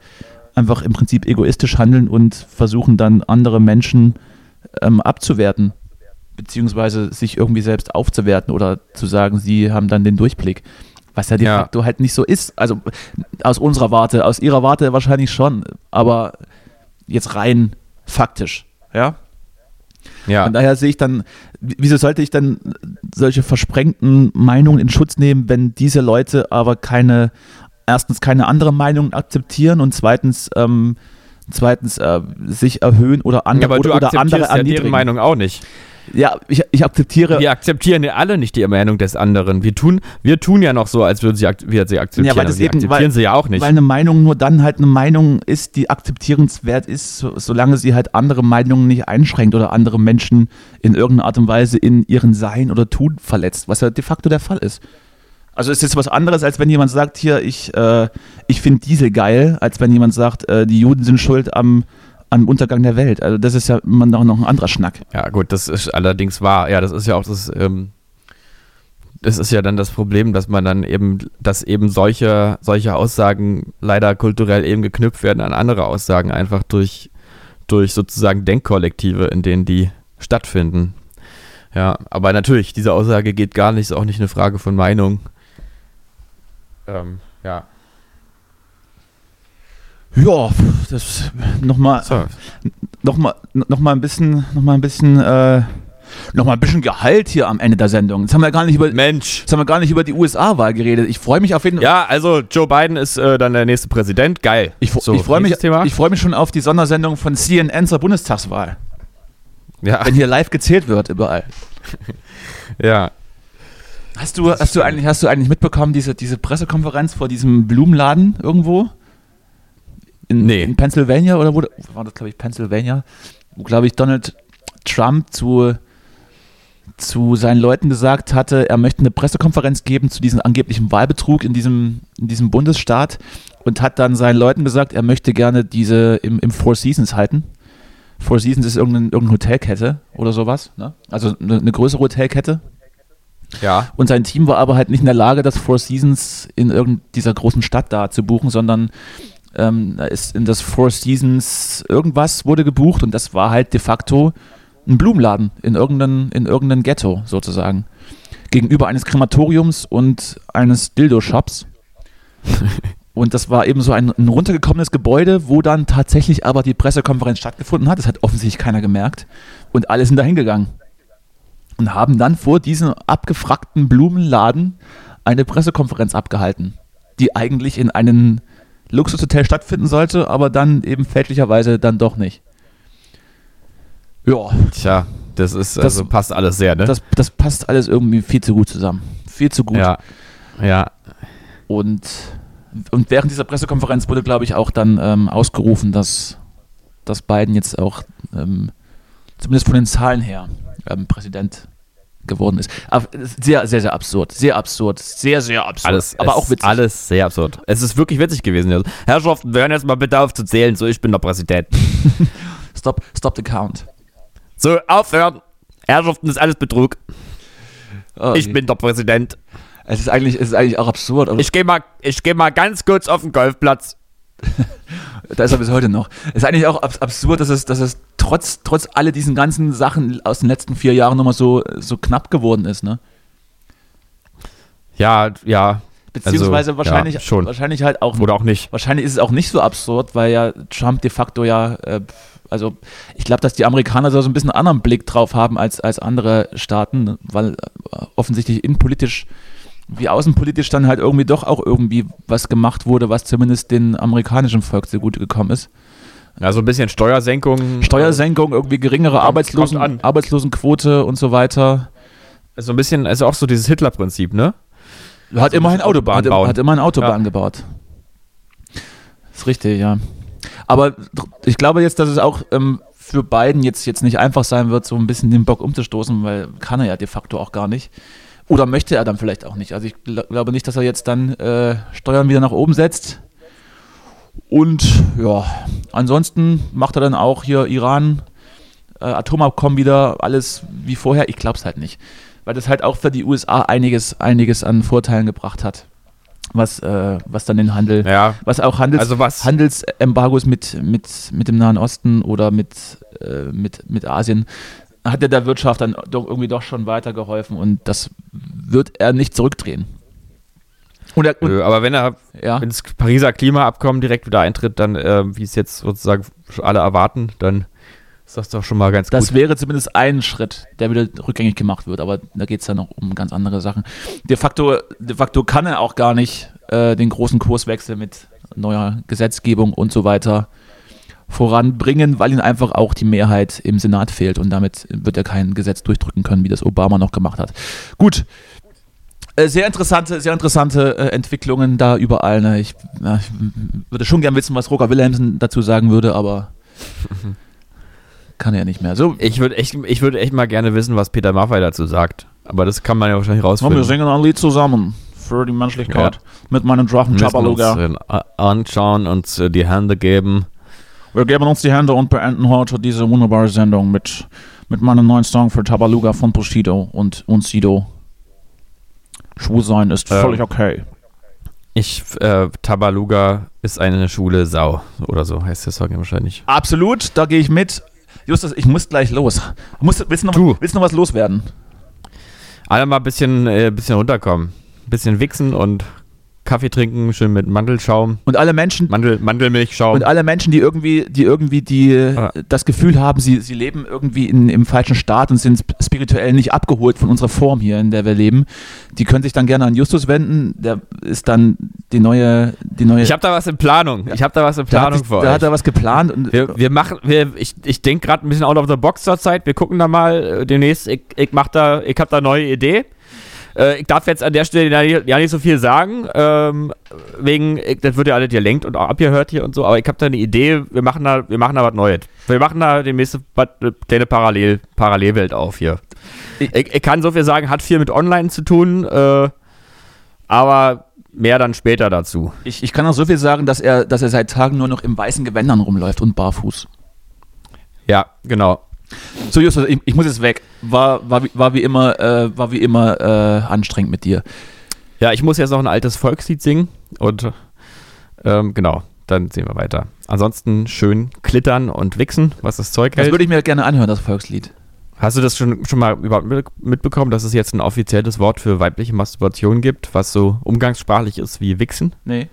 einfach im Prinzip egoistisch handeln und versuchen dann andere Menschen ähm, abzuwerten, beziehungsweise sich irgendwie selbst aufzuwerten oder zu sagen, sie haben dann den Durchblick. Was ja de
Ja.
facto halt nicht so ist. Also aus unserer Warte, aus ihrer Warte wahrscheinlich schon, aber jetzt rein faktisch, ja.
Ja.
Von daher sehe ich dann, wieso sollte ich dann solche versprengten Meinungen in Schutz nehmen, wenn diese Leute aber keine, erstens keine andere Meinung akzeptieren und zweitens, ähm, zweitens äh, sich erhöhen oder
Ja,
andere
aber du
oder, oder andere
akzeptierst ja deren. Meinung auch nicht.
Ja, ich, ich akzeptiere.
Wir akzeptieren ja alle nicht die Meinung des anderen. Wir tun, wir tun ja noch so, als würden sie, ak wir sie akzeptieren.
Ja, weil das
sie
eben-
akzeptieren
weil-
sie ja auch nicht.
Weil eine Meinung nur dann halt eine Meinung ist, die akzeptierenswert ist, so, solange sie halt andere Meinungen nicht einschränkt oder andere Menschen in irgendeiner Art und Weise in ihren Sein oder Tun verletzt, was ja de facto der Fall ist. Also ist jetzt was anderes, als wenn jemand sagt, hier, ich, äh, ich finde Diesel geil, als wenn jemand sagt, äh, die Juden sind schuld am, am Untergang der Welt. Also das ist ja immer noch, noch ein anderer Schnack.
Ja, gut, das ist allerdings wahr. Ja, das ist ja auch das, ähm, das ist ja dann das Problem, dass man dann eben, dass eben solche, solche Aussagen leider kulturell eben geknüpft werden an andere Aussagen, einfach durch, durch sozusagen Denkkollektive, in denen die stattfinden. Ja, aber natürlich, diese Aussage geht gar nicht, ist auch nicht eine Frage von Meinung. Ähm, ja.
Ja, das nochmal
So.
noch mal, noch mal ein bisschen, noch mal ein bisschen, äh, noch mal ein bisschen Gehalt hier am Ende der Sendung. Jetzt haben wir gar nicht über,
Mensch.
jetzt haben wir gar nicht über die USA-Wahl geredet. Ich freue mich auf jeden Fall.
Ja, also Joe Biden ist äh, dann der nächste Präsident. Geil.
Ich,
So,
ich freue mich,
Thema.
ich freue mich schon auf die Sondersendung von CNN zur Bundestagswahl,
ja,
wenn hier live gezählt wird überall.
ja.
Hast du, hast du eigentlich, hast du eigentlich mitbekommen diese, diese Pressekonferenz vor diesem Blumenladen irgendwo? In,
Nee.
in Pennsylvania oder wo wo war das, glaube ich, Pennsylvania, wo, glaube ich, Donald Trump zu, zu seinen Leuten gesagt hatte, er möchte eine Pressekonferenz geben zu diesem angeblichen Wahlbetrug in diesem, in diesem Bundesstaat und hat dann seinen Leuten gesagt, er möchte gerne diese im, im Four Seasons halten. Four Seasons ist irgendeine, irgendeine Hotelkette oder sowas, ne? also eine, eine größere Hotelkette
Ja.
Und sein Team war aber halt nicht in der Lage, das Four Seasons in irgendeiner großen Stadt da zu buchen, sondern ähm, da ist in das Four Seasons irgendwas wurde gebucht und das war halt de facto ein Blumenladen in irgendeinem in irgendeinem Ghetto sozusagen. Gegenüber eines Krematoriums und eines Dildo-Shops. Und das war eben so ein, ein runtergekommenes Gebäude, wo dann tatsächlich aber die Pressekonferenz stattgefunden hat. Das hat offensichtlich keiner gemerkt. Und alle sind da hingegangen. Und haben dann vor diesem abgefragten Blumenladen eine Pressekonferenz abgehalten, die eigentlich in einem Luxushotel stattfinden sollte, aber dann eben fälschlicherweise dann doch nicht. Ja,
Tja, das ist,
Das-
also passt alles sehr, ne?
das, das passt alles irgendwie viel zu gut zusammen. Viel zu gut.
ja. Ja.
Und, und während dieser Pressekonferenz wurde, glaube ich, auch dann ähm, ausgerufen, dass, dass Biden jetzt auch, ähm, zumindest von den Zahlen her, ähm, Präsident geworden ist. Aber sehr, sehr, sehr absurd. Sehr absurd. Sehr, sehr absurd.
Alles,
aber auch witzig.
Alles sehr absurd. Es ist wirklich witzig gewesen. Also, Herrschaften, wir hören jetzt mal bitte auf zu zählen. So, ich bin der Präsident.
Stop, stop the count.
So, aufhören. Herrschaften, ist alles Betrug.
Oh,
Ich bin der Präsident.
es, ist eigentlich, es ist eigentlich auch absurd. Aber
Ich gehe mal, ich geh mal ganz kurz auf den Golfplatz.
Da ist er bis heute noch. Es ist eigentlich auch abs absurd, dass es, dass es trotz, trotz all diesen ganzen Sachen aus den letzten vier Jahren nochmal so, so knapp geworden ist. Ne?
Ja, ja.
Beziehungsweise
Also,
wahrscheinlich,
ja, schon.
wahrscheinlich halt auch
Oder auch nicht.
Wahrscheinlich ist es auch nicht so absurd, weil ja Trump de facto ja, äh, also ich glaube, dass die Amerikaner so ein bisschen einen anderen Blick drauf haben als, als andere Staaten, weil äh, offensichtlich innenpolitisch wie außenpolitisch dann halt irgendwie doch auch irgendwie was gemacht wurde, was zumindest den amerikanischen Volk zugute gekommen ist.
Ja, so ein bisschen Steuersenkung.
Steuersenkung, irgendwie geringere
Kommt-
Arbeitslosen,
kommt.
Arbeitslosenquote und so weiter.
So ein bisschen, also auch so dieses Hitler-Prinzip, ne?
Hat
So
immerhin Autobahn,
Autobahn
hat, hat immerhin Autobahn
Ja.
gebaut. Ist richtig, ja. Aber ich glaube jetzt, dass es auch ähm, für Biden jetzt, jetzt nicht einfach sein wird, so ein bisschen den Bock umzustoßen, weil kann er ja de facto auch gar nicht. Oder möchte er dann vielleicht auch nicht. Also ich gl glaube nicht, dass er jetzt dann äh, Steuern wieder nach oben setzt. Und ja, ansonsten macht er dann auch hier Iran, äh, Atomabkommen wieder, alles wie vorher. Ich glaube es halt nicht. Weil das halt auch für die USA einiges, einiges an Vorteilen gebracht hat. Was, äh, was dann den Handel,
Ja.
was auch Handels,
Also was-
Handelsembargos mit, mit, mit dem Nahen Osten oder mit, äh, mit, mit Asien hat er der Wirtschaft dann doch irgendwie doch schon weitergeholfen und das wird er nicht zurückdrehen. Und, er, und
Nö, aber wenn er
ja.
ins Pariser Klimaabkommen direkt wieder eintritt, dann, äh, wie es jetzt sozusagen alle erwarten, dann ist das doch schon mal ganz
Das
gut.
wäre zumindest ein Schritt, der wieder rückgängig gemacht wird, aber da geht es dann noch um ganz andere Sachen. De facto, de facto kann er auch gar nicht äh, den großen Kurswechsel mit neuer Gesetzgebung und so weiter voranbringen, weil ihm einfach auch die Mehrheit im Senat fehlt und damit wird er kein Gesetz durchdrücken können, wie das Obama noch gemacht hat. Gut. Äh, Sehr interessante, sehr interessante äh, Entwicklungen da überall. Ne? Ich, ja, ich würde schon gern wissen, was Roger Wilhelmsen dazu sagen würde, aber kann er ja nicht mehr. So,
Ich würde echt, ich würde echt mal gerne wissen, was Peter Maffay dazu sagt. Aber das kann man ja wahrscheinlich rausfinden.
wir singen ein Lied zusammen für die Menschlichkeit. Mit meinem Drachen Chabaluga.
äh, anschauen und die Hände geben.
Wir geben uns die Hände und beenden heute diese wunderbare Sendung mit, mit meinem neuen Song für Tabaluga von Bushido und, und Sido. Schwul sein ist
Ähm.
völlig okay.
Ich, äh, Tabaluga ist eine schwule Sau. Oder so heißt der Song wahrscheinlich.
absolut, da gehe ich mit. Justus, ich muss gleich los. Musst, willst, du noch,
Tu.
willst du noch was loswerden?
Alle mal ein bisschen, äh, bisschen runterkommen. Ein bisschen wichsen und Kaffee trinken, schön mit Mandelschaum.
Und alle Menschen,
Mandel, Mandelmilchschaum.
Und alle Menschen, die irgendwie, die irgendwie die,
Ah.
das Gefühl haben, sie, sie leben irgendwie in, im falschen Staat und sind sp- spirituell nicht abgeholt von unserer Form hier, in der wir leben, die können sich dann gerne an Justus wenden. Der ist dann die neue, die neue.
ich habe da was in Planung. Ich habe da was in Planung für
da hat er was geplant und
Wir, wir machen, wir, ich, ich denke gerade ein bisschen out of the box zur Zeit. Wir gucken da mal äh, demnächst. Ich, ich mach da, ich habe da eine neue Idee. Äh, ich darf jetzt an der Stelle ja nicht, ja nicht so viel sagen, ähm, wegen, ich, das wird ja alle gelenkt und auch abgehört hier und so. Aber ich habe da eine Idee. Wir machen da, wir machen da was Neues. Wir machen da demnächst eine kleine Parallel, Parallelwelt auf hier. Ich, ich kann so viel sagen, hat viel mit Online zu tun, äh, aber mehr dann später dazu.
ich, ich kann auch so viel sagen, dass er, dass er seit Tagen nur noch im weißen Gewändern rumläuft und barfuß.
Ja, genau.
So, Justus, ich, ich muss jetzt weg. War, war, wie- war wie immer, äh, war wie immer äh, anstrengend mit dir.
Ja, ich muss jetzt noch ein altes Volkslied singen und ähm, genau, dann sehen wir weiter. Ansonsten schön klittern und wichsen, was das Zeug
Das
hält.
würde ich mir gerne anhören, das Volkslied.
Hast du das schon, schon mal überhaupt mit- mitbekommen, dass es jetzt ein offizielles Wort für weibliche Masturbation gibt, was so umgangssprachlich ist wie wichsen?
Nee.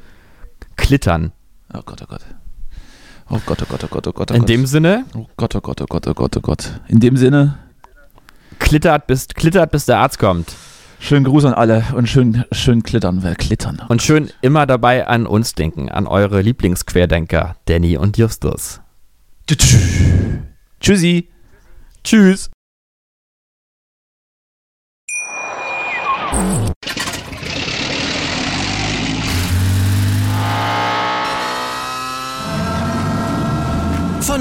Klittern.
Oh Gott, oh Gott. Oh Gott, oh Gott, oh Gott, oh Gott, oh
In
Gott.
dem Sinne,
Oh Gott, oh Gott, oh Gott, oh Gott, oh Gott. In dem Sinne,
klittert bis, klittert bis der Arzt kommt.
schönen Gruß an alle und schön, schön klittern, wer klittern.
Und schön immer dabei an uns denken, an eure Lieblingsquerdenker, Danny und Justus.
Tschüssi.
Tschüss.